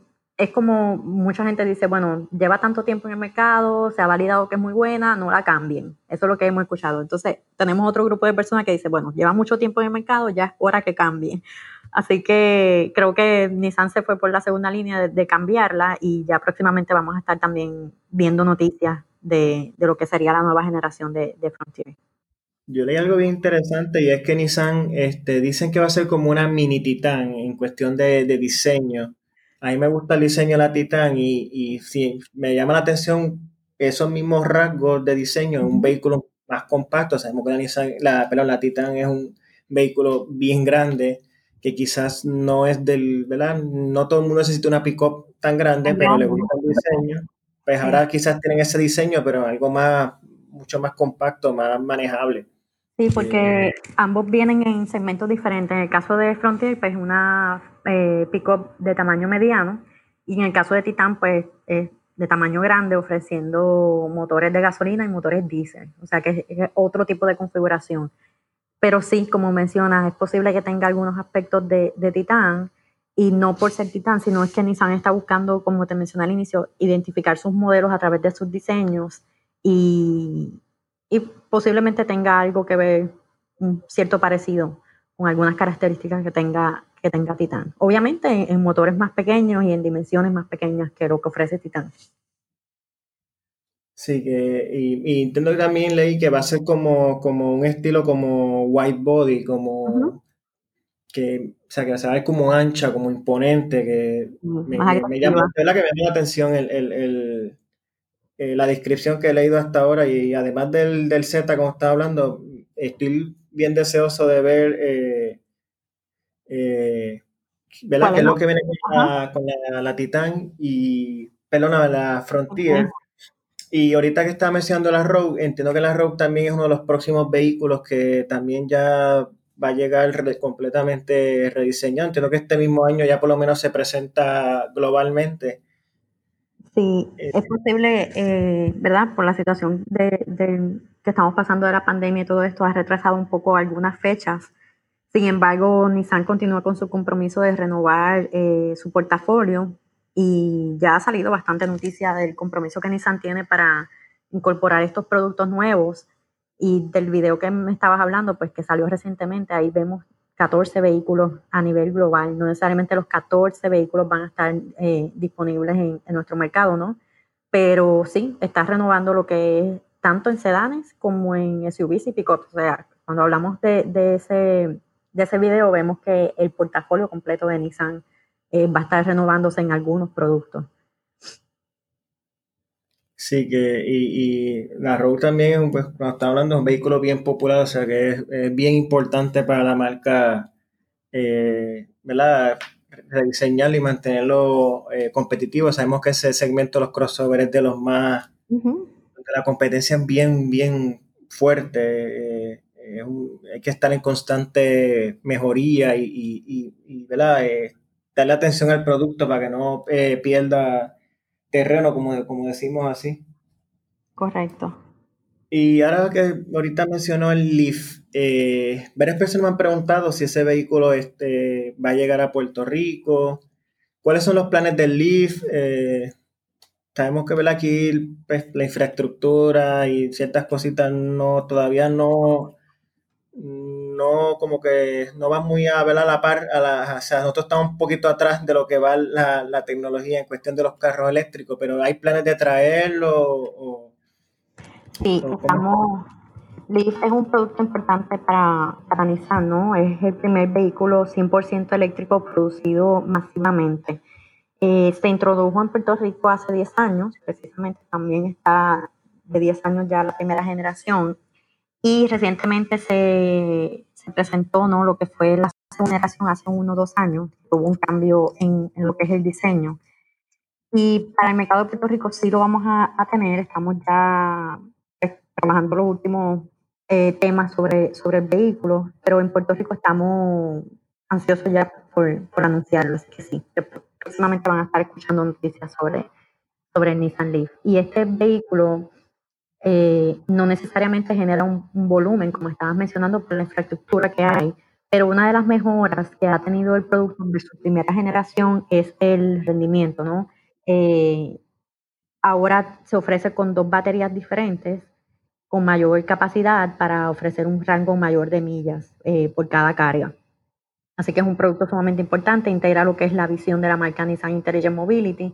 es como mucha gente dice, bueno, lleva tanto tiempo en el mercado, se ha validado que es muy buena, no la cambien. Eso es lo que hemos escuchado. Entonces, tenemos otro grupo de personas que dice, bueno, lleva mucho tiempo en el mercado, ya es hora que cambien. Así que creo que Nissan se fue por la segunda línea de, cambiarla y ya próximamente vamos a estar también viendo noticias de, lo que sería la nueva generación de, Frontier. Yo leí algo bien interesante y es que Nissan este, dicen que va a ser como una mini Titan en cuestión de, de diseño a mí me gusta el diseño de la Titan y, y sí, me llama la atención esos mismos rasgos de diseño en un vehículo más compacto. Sabemos que la, Nissan, la, perdón, la Titan es un vehículo bien grande que quizás no es del, ¿verdad? No todo el mundo necesita una pick-up tan grande, pero le gusta el diseño. Pues ahora quizás tienen ese diseño, pero algo más, mucho más compacto, más manejable. Sí, porque ambos vienen en segmentos diferentes. En el caso de Frontier, pues una eh, pick-up de tamaño mediano y en el caso de Titan, pues es de tamaño grande ofreciendo motores de gasolina y motores diésel. O sea que es, otro tipo de configuración. Pero sí, como mencionas, es posible que tenga algunos aspectos de, de Titan y no por ser Titan, sino es que Nissan está buscando, como te mencioné al inicio, identificar sus modelos a través de sus diseños y, y posiblemente tenga algo que ver, un cierto parecido con algunas características que tenga, que tenga Titan. Obviamente en, motores más pequeños y en dimensiones más pequeñas que lo que ofrece Titan. Sí, que, y, entiendo que también leí que va a ser como, como un estilo como white body, como que, o sea, que se va a ver como ancha, como imponente, que me, llama, que me llama la atención el, el, eh, la descripción que he leído hasta ahora y, además del, del, Z, como estaba hablando, estoy bien deseoso de ver eh, eh, ¿verdad? qué es lo que viene con la, con la, Titan y, perdona, la Frontier. Y ahorita que estaba mencionando la Rogue, entiendo que la Rogue también es uno de los próximos vehículos que también ya va a llegar completamente rediseñado. Entiendo que este mismo año ya por lo menos se presenta globalmente. Sí, eh, es posible, eh, ¿verdad? Por la situación de, que estamos pasando de la pandemia y todo esto ha retrasado un poco algunas fechas. Sin embargo, Nissan continúa con su compromiso de renovar eh, su portafolio y ya ha salido bastante noticia del compromiso que Nissan tiene para incorporar estos productos nuevos. Y del video que me estabas hablando, pues que salió recientemente, ahí vemos 14 vehículos a nivel global. No necesariamente los 14 vehículos van a estar eh, disponibles en, nuestro mercado, ¿no? Pero sí, está renovando lo que es tanto en sedanes como en SUVs y pickups. O sea, cuando hablamos de, ese, de ese video, vemos que el portafolio completo de Nissan eh, va a estar renovándose en algunos productos. Sí, que y, la Rogue también, pues, cuando está hablando, es un vehículo bien popular, o sea que es, bien importante para la marca, eh, ¿verdad? Rediseñarlo y mantenerlo eh, competitivo. Sabemos que ese segmento de los crossovers es de los más, la competencia es bien, bien fuerte. Eh, hay que estar en constante mejoría y, y, y ¿verdad? darle atención al producto para que no pierda terreno, como, como decimos así. Correcto. Y ahora que ahorita mencionó el Leaf, eh, varias personas me han preguntado si ese vehículo este, va a llegar a Puerto Rico. ¿Cuáles son los planes del Leaf? Eh, sabemos que aquí pues, la infraestructura y ciertas cositas no todavía no no como que no va muy a ver a la par, a la, o sea, nosotros estamos un poquito atrás de lo que va la, tecnología en cuestión de los carros eléctricos, pero ¿hay planes de traerlo? sí, estamos, Leaf es un producto importante para, para Nissan, ¿no? Es el primer vehículo 100% eléctrico producido masivamente. Eh, se introdujo en Puerto Rico hace 10 años, precisamente también está de 10 años ya la primera generación, y recientemente se, se presentó ¿no? lo que fue la generación hace uno o dos años, hubo un cambio en, en, lo que es el diseño. Y para el mercado de Puerto Rico sí lo vamos a, a tener, estamos ya pues, trabajando los últimos eh, temas sobre, sobre el vehículo, pero en Puerto Rico estamos ansiosos ya por, por anunciarlo, así que sí, próximamente van a estar escuchando noticias sobre, sobre el Nissan Leaf. Y este vehículo eh, no necesariamente genera un, volumen, como estabas mencionando, por la infraestructura que hay, pero una de las mejoras que ha tenido el producto de su primera generación es el rendimiento, ¿no? Eh, ahora se ofrece con dos baterías diferentes, con mayor capacidad para ofrecer un rango mayor de millas eh, por cada carga. Así que es un producto sumamente importante, integra lo que es la visión de la marca Nissan Intelligent Mobility,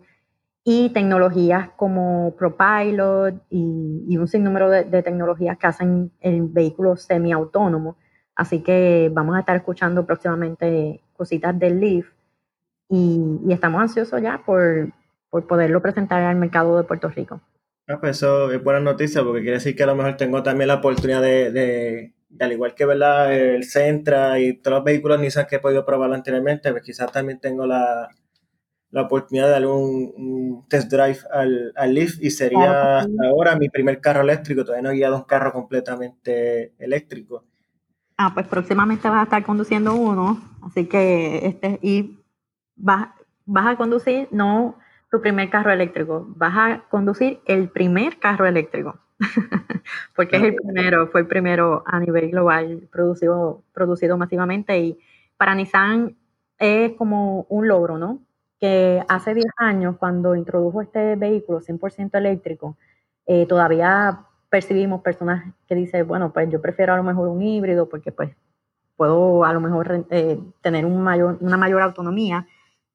y tecnologías como ProPilot y, y un sinnúmero de, tecnologías que hacen el vehículo semiautónomo. Así que vamos a estar escuchando próximamente cositas del Leaf y, estamos ansiosos ya por, por, poderlo presentar al mercado de Puerto Rico. Ah, pues eso es buena noticia porque quiere decir que a lo mejor tengo también la oportunidad de, de, al igual que ¿verdad? el Centra y todos los vehículos Nissan que he podido probar anteriormente, pues quizás también tengo la, la oportunidad de dar un, test drive al, al, Leaf y sería hasta ahora mi primer carro eléctrico. Todavía no he guiado un carro completamente eléctrico. Ah, pues próximamente vas a estar conduciendo uno, así que este, y vas, vas a conducir no tu primer carro eléctrico, vas a conducir el primer carro eléctrico, porque es el primero, fue el primero a nivel global producido, producido masivamente y para Nissan es como un logro, ¿no? Que hace 10 años, cuando introdujo este vehículo 100% eléctrico, eh, todavía percibimos personas que dicen, bueno, pues yo prefiero a lo mejor un híbrido porque pues puedo a lo mejor eh, tener una mayor autonomía.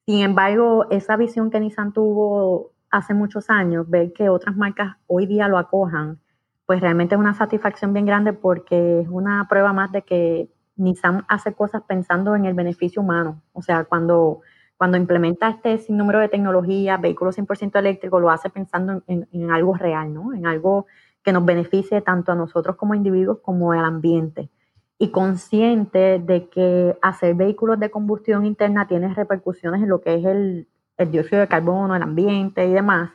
Sin embargo, esa visión que Nissan tuvo hace muchos años, ver que otras marcas hoy día lo acojan, pues realmente es una satisfacción bien grande porque es una prueba más de que Nissan hace cosas pensando en el beneficio humano. O sea, cuando, cuando implementa este sinnúmero de tecnologías, vehículos 100% eléctricos, lo hace pensando en, algo real, ¿no? En algo que nos beneficie tanto a nosotros como individuos como al ambiente. Y consciente de que hacer vehículos de combustión interna tiene repercusiones en lo que es el, dióxido de carbono, el ambiente y demás,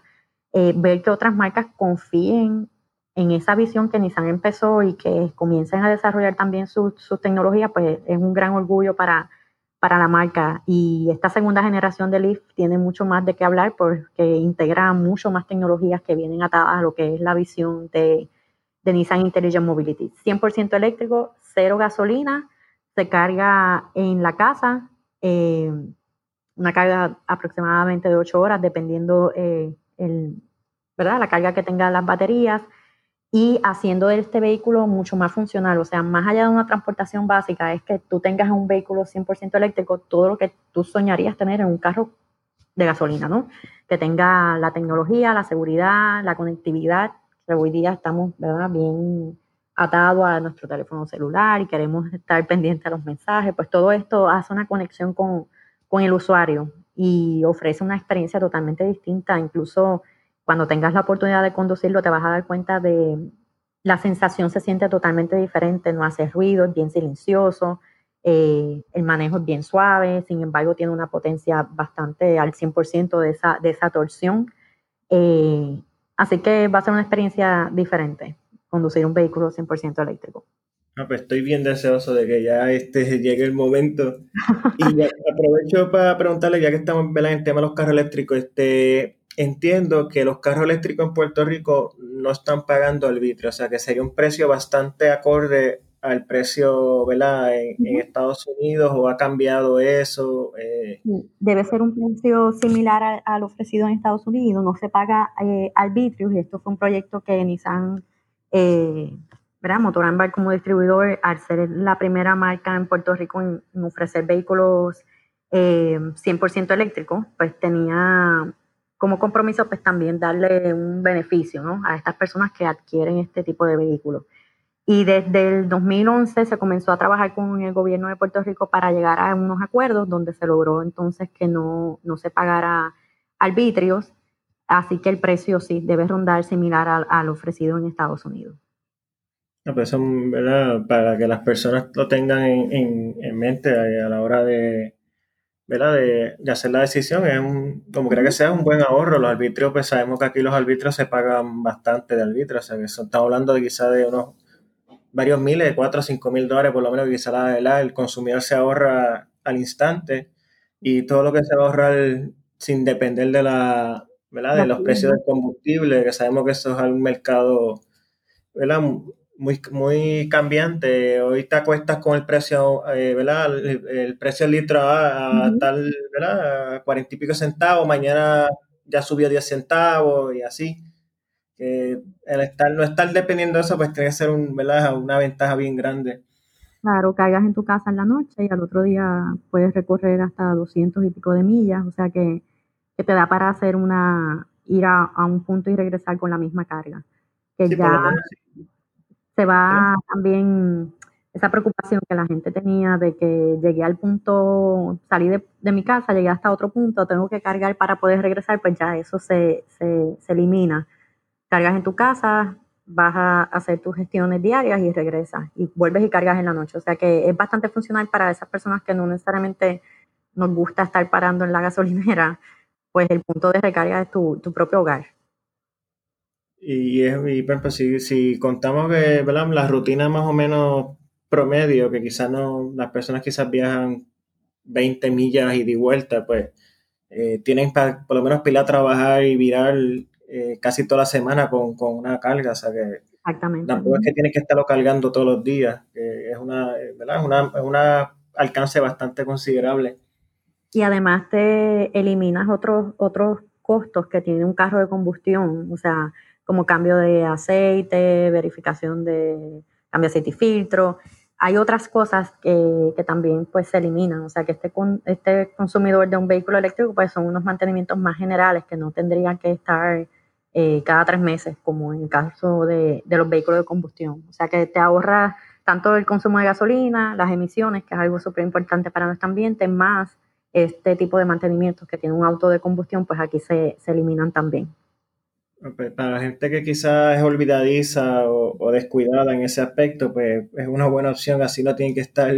eh, ver que otras marcas confíen en esa visión que Nissan empezó y que comiencen a desarrollar también sus su tecnologías, pues es un gran orgullo para, para la marca. Y esta segunda generación de Leaf tiene mucho más de qué hablar porque integra mucho más tecnologías que vienen atadas a lo que es la visión de, Nissan Intelligent Mobility. 100% eléctrico, cero gasolina, se carga en la casa, eh, una carga aproximadamente de 8 horas, dependiendo eh, el, la carga que tengan las baterías y haciendo este vehículo mucho más funcional. O sea, más allá de una transportación básica, es que tú tengas un vehículo 100% eléctrico, todo lo que tú soñarías tener en un carro de gasolina, ¿no? Que tenga la tecnología, la seguridad, la conectividad, hoy día estamos, ¿verdad? Bien atados a nuestro teléfono celular y queremos estar pendientes a los mensajes, pues todo esto hace una conexión con, con el usuario y ofrece una experiencia totalmente distinta, incluso cuando tengas la oportunidad de conducirlo te vas a dar cuenta de la sensación se siente totalmente diferente, no hace ruido, es bien silencioso, eh, el manejo es bien suave, sin embargo tiene una potencia bastante al 100% de esa, de esa torsión. Eh, así que va a ser una experiencia diferente conducir un vehículo 100% eléctrico. Ah, pues estoy bien deseoso de que ya este llegue el momento. Y aprovecho para preguntarle, ya que estamos en el tema de los carros eléctricos, este, entiendo que los carros eléctricos en Puerto Rico no están pagando arbitrio, o sea que sería un precio bastante acorde al precio ¿verdad? En, Estados Unidos o ha cambiado eso. Eh. Debe ser un precio similar al, ofrecido en Estados Unidos, no se paga eh, arbitrio y esto fue un proyecto que Nissan, eh, ¿verdad? Motorambar como distribuidor, al ser la primera marca en Puerto Rico en, ofrecer vehículos 100% eléctricos, pues tenía como compromiso, pues también darle un beneficio a estas personas que adquieren este tipo de vehículos. Y desde el 2011 se comenzó a trabajar con el gobierno de Puerto Rico para llegar a unos acuerdos donde se logró entonces que no, no se pagara arbitrios, así que el precio sí debe rondar similar al, al ofrecido en Estados Unidos. Pues ¿verdad? Para que las personas lo tengan en, en, en mente a la hora de, ¿verdad? De, de, hacer la decisión. Es un, como creo que sea, un buen ahorro. Los arbitrios, pues sabemos que aquí los arbitrios se pagan bastante de arbitrios. O sea, que estamos hablando de quizá de unos varios miles, de 4 o 5 mil dólares, por lo menos quizá la, el consumidor se ahorra al instante y todo lo que se va a ahorrar sin depender de la, ¿verdad? de los precios del combustible, que sabemos que eso es un mercado ¿verdad? Muy, muy cambiante. Hoy te acuestas con el precio, eh, ¿verdad? El, precio del litro a, tal, ¿verdad? A cuarenta y pico centavos, mañana ya subió 10 centavos y así. el estar, no estar dependiendo de eso, pues tiene que ser un, ¿verdad? una ventaja bien grande. Claro, caigas en tu casa en la noche y al otro día puedes recorrer hasta 200 y pico de millas, o sea que, que te da para hacer una, ir a, a, un punto y regresar con la misma carga. Que ya, se va también esa preocupación que la gente tenía de que llegué al punto, salí de, mi casa, llegué hasta otro punto, tengo que cargar para poder regresar, pues ya eso se, se, elimina. Cargas en tu casa, vas a hacer tus gestiones diarias y regresas y vuelves y cargas en la noche. O sea que es bastante funcional para esas personas que no necesariamente nos gusta estar parando en la gasolinera, pues el punto de recarga es tu, tu propio hogar. Y, y por ejemplo, si, si contamos que ¿verdad? la rutina más o menos promedio, que quizás no, las personas quizás viajan 20 millas y de vuelta, pues eh, tienen por lo menos pila a trabajar y virar eh, casi toda la semana con, una carga, o sea que Exactamente. tampoco es que tienes que estarlo cargando todos los días, es una, ¿verdad? Es una, alcance bastante considerable. Y además te eliminas otros, otros costos que tiene un carro de combustión, o sea, como cambio de aceite, verificación de cambio de aceite y filtro, hay otras cosas que, también pues se eliminan, o sea que este, este consumidor de un vehículo eléctrico pues son unos mantenimientos más generales que no tendrían que estar eh, cada tres meses como en el caso de, los vehículos de combustión, o sea que te ahorra tanto el consumo de gasolina, las emisiones, que es algo súper importante para nuestro ambiente, más este tipo de mantenimientos que tiene un auto de combustión, pues aquí se eliminan también. Pues, para la gente que quizás es olvidadiza o, descuidada en ese aspecto, pues es una buena opción, así no tienen que estar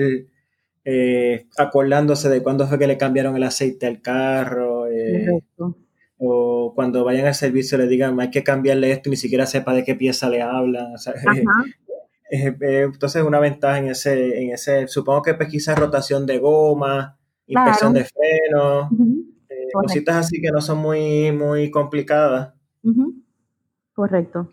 eh, acordándose de cuándo fue que le cambiaron el aceite al carro, eh, o cuando vayan al servicio le digan hay que cambiarle esto y ni siquiera sepa de qué pieza le hablan. entonces es una ventaja en ese, en ese, supongo que pues quizás rotación de goma, inspección de freno, eh, cositas así que no son muy, muy complicadas. Correcto.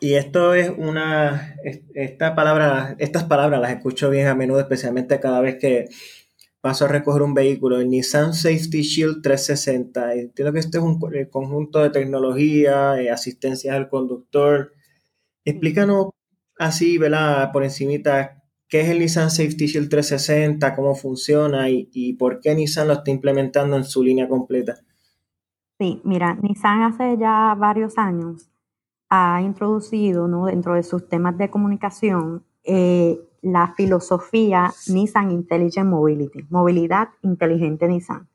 Y esto es una, esta palabra, estas palabras las escucho bien a menudo, especialmente cada vez que paso a recoger un vehículo, el Nissan Safety Shield 360. Entiendo que este es un conjunto de tecnología, eh, asistencia al conductor. Explícanos así, ¿verdad? Por encimita, ¿qué es el Nissan Safety Shield 360? ¿Cómo funciona? Y, y por qué Nissan lo está implementando en su línea completa? Sí, mira, Nissan hace ya varios años ha introducido ¿no? dentro de sus temas de comunicación eh, la filosofía Nissan Intelligent Mobility, movilidad inteligente Nissan.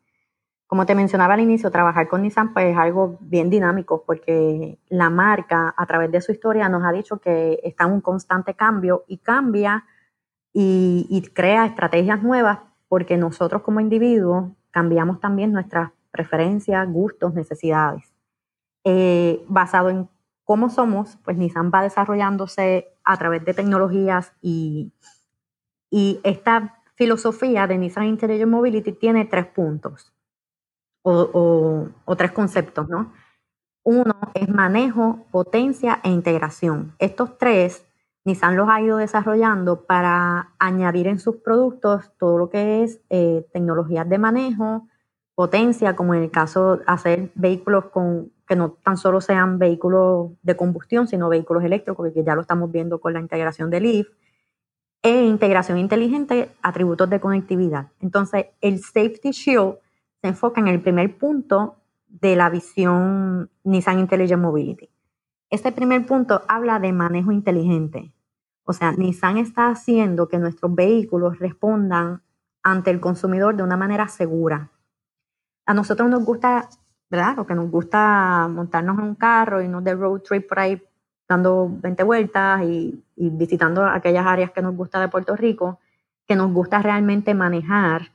Como te mencionaba al inicio, trabajar con Nissan pues, es algo bien dinámico porque la marca a través de su historia nos ha dicho que está en un constante cambio y cambia y, y crea estrategias nuevas porque nosotros como individuos cambiamos también nuestras preferencias, gustos, necesidades. Eh, basado en cómo somos, pues Nissan va desarrollándose a través de tecnologías y, y esta filosofía de Nissan Intelligent Mobility tiene tres puntos o, o, tres conceptos, ¿no? Uno es manejo, potencia e integración. Estos tres, Nissan los ha ido desarrollando para añadir en sus productos todo lo que es eh, tecnologías de manejo, potencia, como en el caso de hacer vehículos con, que no tan solo sean vehículos de combustión, sino vehículos eléctricos, que ya lo estamos viendo con la integración del IF, e integración inteligente, atributos de conectividad. Entonces, el Safety Shield se enfoca en el primer punto de la visión Nissan Intelligent Mobility. Este primer punto habla de manejo inteligente. O sea, Nissan está haciendo que nuestros vehículos respondan ante el consumidor de una manera segura, a nosotros nos gusta, ¿verdad? Lo que nos gusta montarnos en un carro y irnos de road trip por ahí dando 20 vueltas y, visitando aquellas áreas que nos gusta de Puerto Rico, que nos gusta realmente manejar,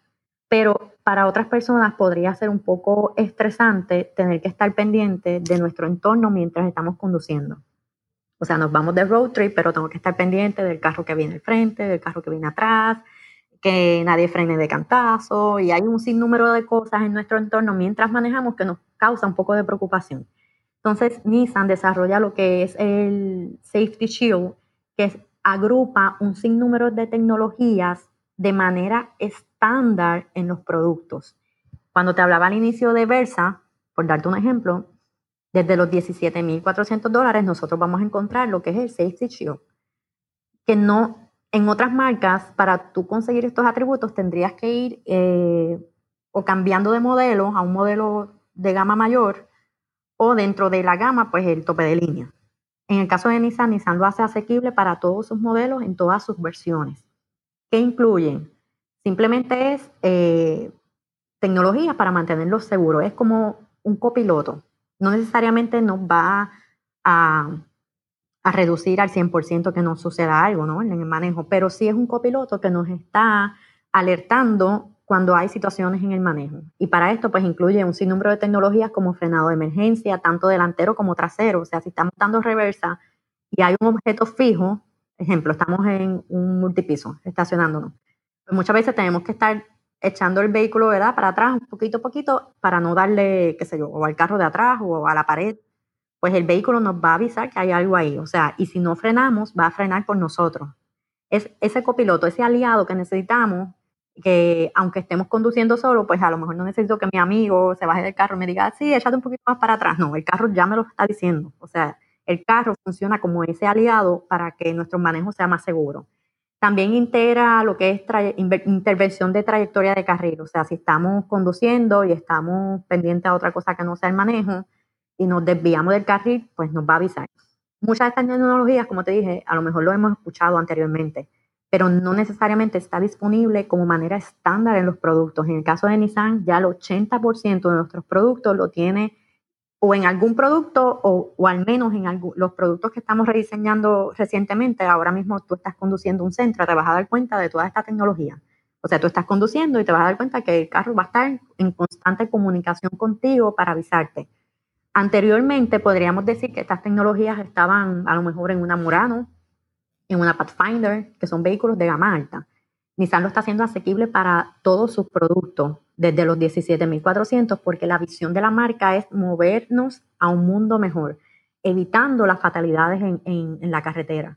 pero para otras personas podría ser un poco estresante tener que estar pendiente de nuestro entorno mientras estamos conduciendo. O sea, nos vamos de road trip, pero tengo que estar pendiente del carro que viene al frente, del carro que viene atrás, que nadie frene de cantazo y hay un sinnúmero de cosas en nuestro entorno mientras manejamos que nos causa un poco de preocupación. Entonces, Nissan desarrolla lo que es el Safety Shield, que agrupa un sinnúmero de tecnologías de manera estándar en los productos. Cuando te hablaba al inicio de Versa, por darte un ejemplo, desde los 17.400 dólares nosotros vamos a encontrar lo que es el Safety Shield, que no en otras marcas, para tú conseguir estos atributos, tendrías que ir eh, o cambiando de modelo a un modelo de gama mayor o dentro de la gama, pues el tope de línea. En el caso de Nissan, Nissan lo hace asequible para todos sus modelos en todas sus versiones. ¿Qué incluyen? Simplemente es eh, tecnología para mantenerlos seguros. Es como un copiloto. No necesariamente nos va a a reducir al 100% que no suceda algo ¿no? en el manejo, pero sí es un copiloto que nos está alertando cuando hay situaciones en el manejo. Y para esto, pues incluye un sinnúmero de tecnologías como frenado de emergencia, tanto delantero como trasero. O sea, si estamos dando reversa y hay un objeto fijo, ejemplo, estamos en un multipiso estacionándonos. Pues muchas veces tenemos que estar echando el vehículo, ¿verdad? Para atrás, un poquito a poquito, para no darle, qué sé yo, o al carro de atrás o a la pared. Pues el vehículo nos va a avisar que hay algo ahí. O sea, y si no frenamos, va a frenar por nosotros. Es ese copiloto, ese aliado que necesitamos, que aunque estemos conduciendo solo, pues a lo mejor no necesito que mi amigo se baje del carro y me diga, sí, échate un poquito más para atrás. No, el carro ya me lo está diciendo. O sea, el carro funciona como ese aliado para que nuestro manejo sea más seguro. También integra lo que es intervención de trayectoria de carril, o sea, si estamos conduciendo y estamos pendientes a otra cosa que no sea el manejo y nos desviamos del carril, pues nos va a avisar. Muchas de estas tecnologías, como te dije, a lo mejor lo hemos escuchado anteriormente, pero no necesariamente está disponible como manera estándar en los productos. En el caso de Nissan, ya el 80% de nuestros productos lo tiene o en algún producto o, o al menos en los productos que estamos rediseñando recientemente, ahora mismo tú estás conduciendo un centro, te vas a dar cuenta de toda esta tecnología. O sea, tú estás conduciendo y te vas a dar cuenta que el carro va a estar en constante comunicación contigo para avisarte. Anteriormente podríamos decir que estas tecnologías estaban a lo mejor en una Murano, en una Pathfinder, que son vehículos de gama alta. Nissan lo está haciendo asequible para todos sus productos, desde los 17.400, porque la visión de la marca es movernos a un mundo mejor, evitando las fatalidades en, la carretera.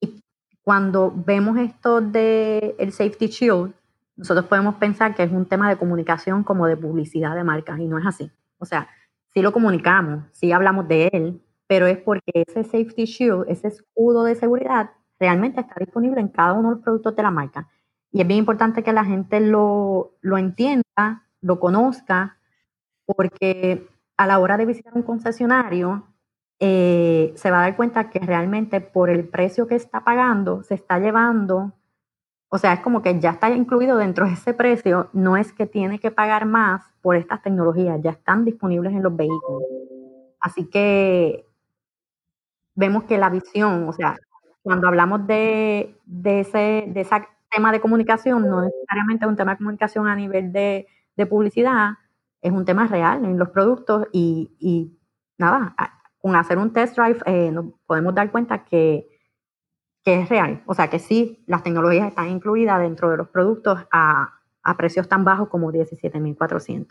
Y cuando vemos esto del el Safety Shield, nosotros podemos pensar que es un tema de comunicación como de publicidad de marcas, y no es así. O sea, sí lo comunicamos, sí hablamos de él, pero es porque ese Safety Shield, ese escudo de seguridad, realmente está disponible en cada uno de los productos de la marca. Y es bien importante que la gente lo, entienda, lo conozca, porque a la hora de visitar un concesionario, eh, se va a dar cuenta que realmente por el precio que está pagando, se está llevando, o sea, es como que ya está incluido dentro de ese precio, no es que tiene que pagar más por estas tecnologías, ya están disponibles en los vehículos. Así que vemos que la visión, o sea, cuando hablamos de, de, ese, de esa tema de comunicación, no necesariamente un tema de comunicación a nivel de, publicidad, es un tema real en los productos y, nada, con hacer un test drive eh, nos podemos dar cuenta que, es real. O sea, que sí, las tecnologías están incluidas dentro de los productos a, precios tan bajos como 17.400.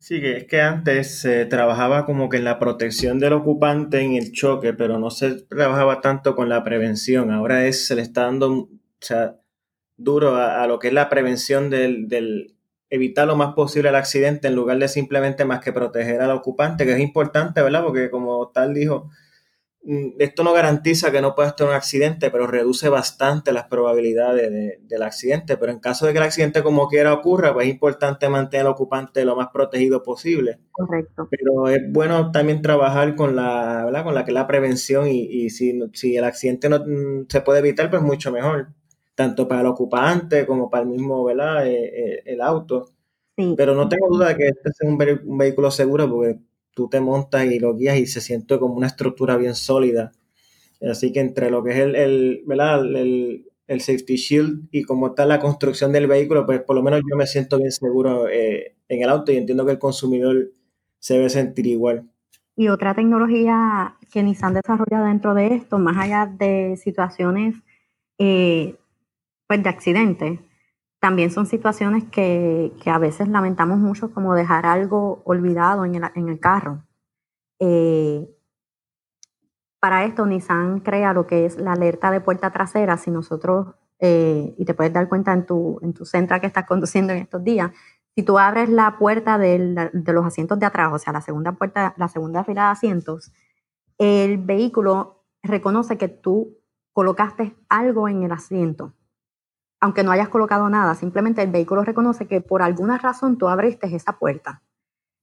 Sí, que es que antes se trabajaba como que en la protección del ocupante en el choque, pero no se trabajaba tanto con la prevención. Ahora es, se le está dando o sea, duro a, lo que es la prevención del, evitar lo más posible el accidente en lugar de simplemente más que proteger al ocupante, que es importante, ¿verdad? Porque como tal dijo, esto no garantiza que no pueda tener un accidente, pero reduce bastante las probabilidades del accidente. Pero en caso de que el accidente como quiera ocurra, pues es importante mantener al ocupante lo más protegido posible. Correcto. Pero es bueno también trabajar con la, ¿verdad? Con la que la prevención y, y si, si el accidente no mm, se puede evitar, pues mucho mejor tanto para el ocupante como para el mismo, ¿verdad? Eh, eh, el auto. Pero no tengo duda de que este es un, vehículo seguro porque tú te montas y lo guías y se siente como una estructura bien sólida. Así que entre lo que es el, el ¿verdad? El, safety shield y como está la construcción del vehículo, pues por lo menos yo me siento bien seguro eh, en el auto y entiendo que el consumidor se debe sentir igual. Y otra tecnología que Nissan desarrolla dentro de esto, más allá de situaciones pues, de accidente, también son situaciones que, a veces lamentamos mucho como dejar algo olvidado en el, carro. Eh, para esto, Nissan crea lo que es la alerta de puerta trasera. Si nosotros, eh, y te puedes dar cuenta en tu, en tu que estás conduciendo en estos días, si tú abres la puerta de los asientos de atrás, o sea, la segunda puerta, la segunda fila de asientos, el vehículo reconoce que tú colocaste algo en el asiento aunque no hayas colocado nada, simplemente el vehículo reconoce que por alguna razón tú abriste esa puerta.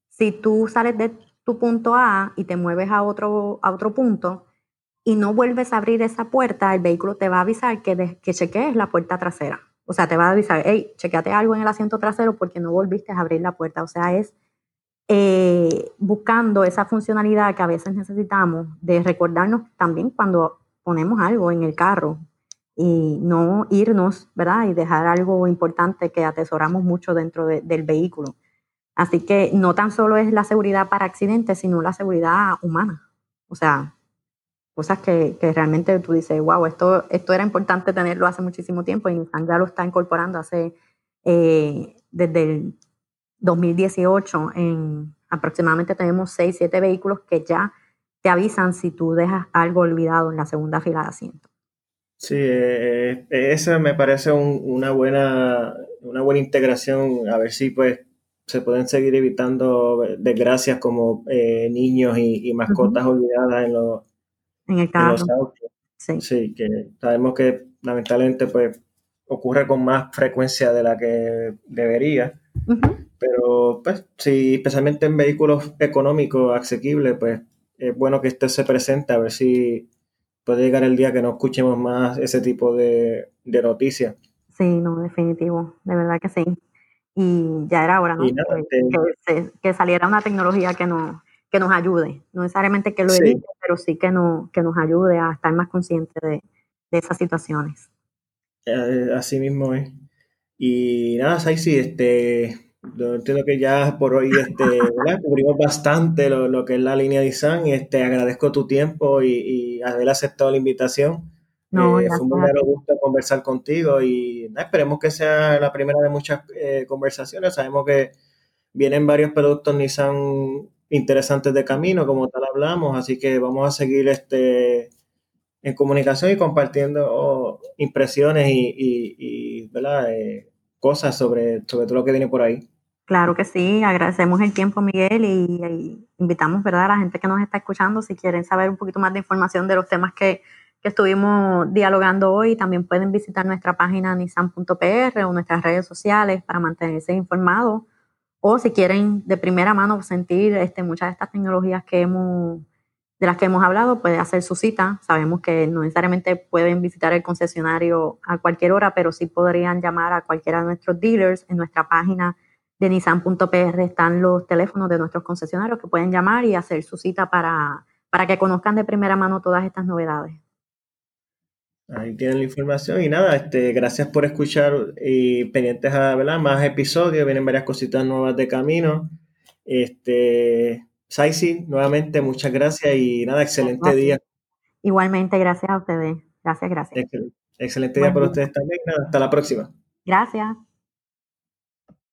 Si tú sales de tu punto A y te mueves a otro, a otro punto y no vuelves a abrir esa puerta, el vehículo te va a avisar que, que chequees la puerta trasera. O sea, te va a avisar, hey, chequeate algo en el asiento trasero porque no volviste a abrir la puerta. O sea, es eh, buscando esa funcionalidad que a veces necesitamos de recordarnos también cuando ponemos algo en el carro, y no irnos, ¿verdad? Y dejar algo importante que atesoramos mucho dentro del vehículo. Así que no tan solo es la seguridad para accidentes, sino la seguridad humana. O sea, cosas que, que, realmente tú dices, wow, esto, esto era importante tenerlo hace muchísimo tiempo y Nissan ya lo está incorporando hace, eh, desde el 2018, en aproximadamente tenemos 6, 7 vehículos que ya te avisan si tú dejas algo olvidado en la segunda fila de asiento. Sí, eh, eh, esa me parece una, buena, una buena integración, a ver si pues se pueden seguir evitando desgracias como eh, niños y, mascotas olvidadas en los, en el carro. Sí. sí. que sabemos que lamentablemente pues ocurre con más frecuencia de la que debería. Pero pues sí, especialmente en vehículos económicos asequibles, pues es bueno que esto se presente a ver si puede llegar el día que no escuchemos más ese tipo de, noticias. Sí, no, definitivo, de verdad que sí. Y ya era hora, ¿no? que, saliera una tecnología que nos, que nos ayude, no necesariamente que lo evite, pero sí que, no, que nos ayude a estar más conscientes de, esas situaciones. Eh, así mismo es. Y nada, Saisi, este, yo entiendo que ya por hoy este, cubrimos bastante lo, que es la línea de Isan. Este, agradezco tu tiempo y, haber aceptado la invitación. No, eh, fue un verdadero gusto conversar contigo y esperemos que sea la primera de muchas eh, conversaciones. Sabemos que vienen varios productos Nissan interesantes de camino, como tal hablamos, así que vamos a seguir este, en comunicación y compartiendo oh, impresiones y, eh, cosas sobre, sobre todo lo que viene por ahí. Claro que sí, agradecemos el tiempo, Miguel, y, invitamos ¿verdad? a la gente que nos está escuchando, si quieren saber un poquito más de información de los temas que, estuvimos dialogando hoy, también pueden visitar nuestra página nissan.pr o nuestras redes sociales para mantenerse informados. O si quieren de primera mano sentir este, muchas de estas tecnologías que hemos, de las que hemos hablado, puede hacer su cita. Sabemos que no necesariamente pueden visitar el concesionario a cualquier hora, pero sí podrían llamar a cualquiera de nuestros dealers en nuestra página de Nissan.pr están los teléfonos de nuestros concesionarios que pueden llamar y hacer su cita para, para que conozcan de primera mano todas estas novedades. Ahí tienen la información y nada, este, gracias por escuchar y pendientes a ¿verdad? más episodios, vienen varias cositas nuevas de camino. Este, Saisi, nuevamente muchas gracias y nada, excelente día. Igualmente, gracias a ustedes. Gracias, gracias. Excelente, día para ustedes también. Nada, hasta la próxima. Gracias.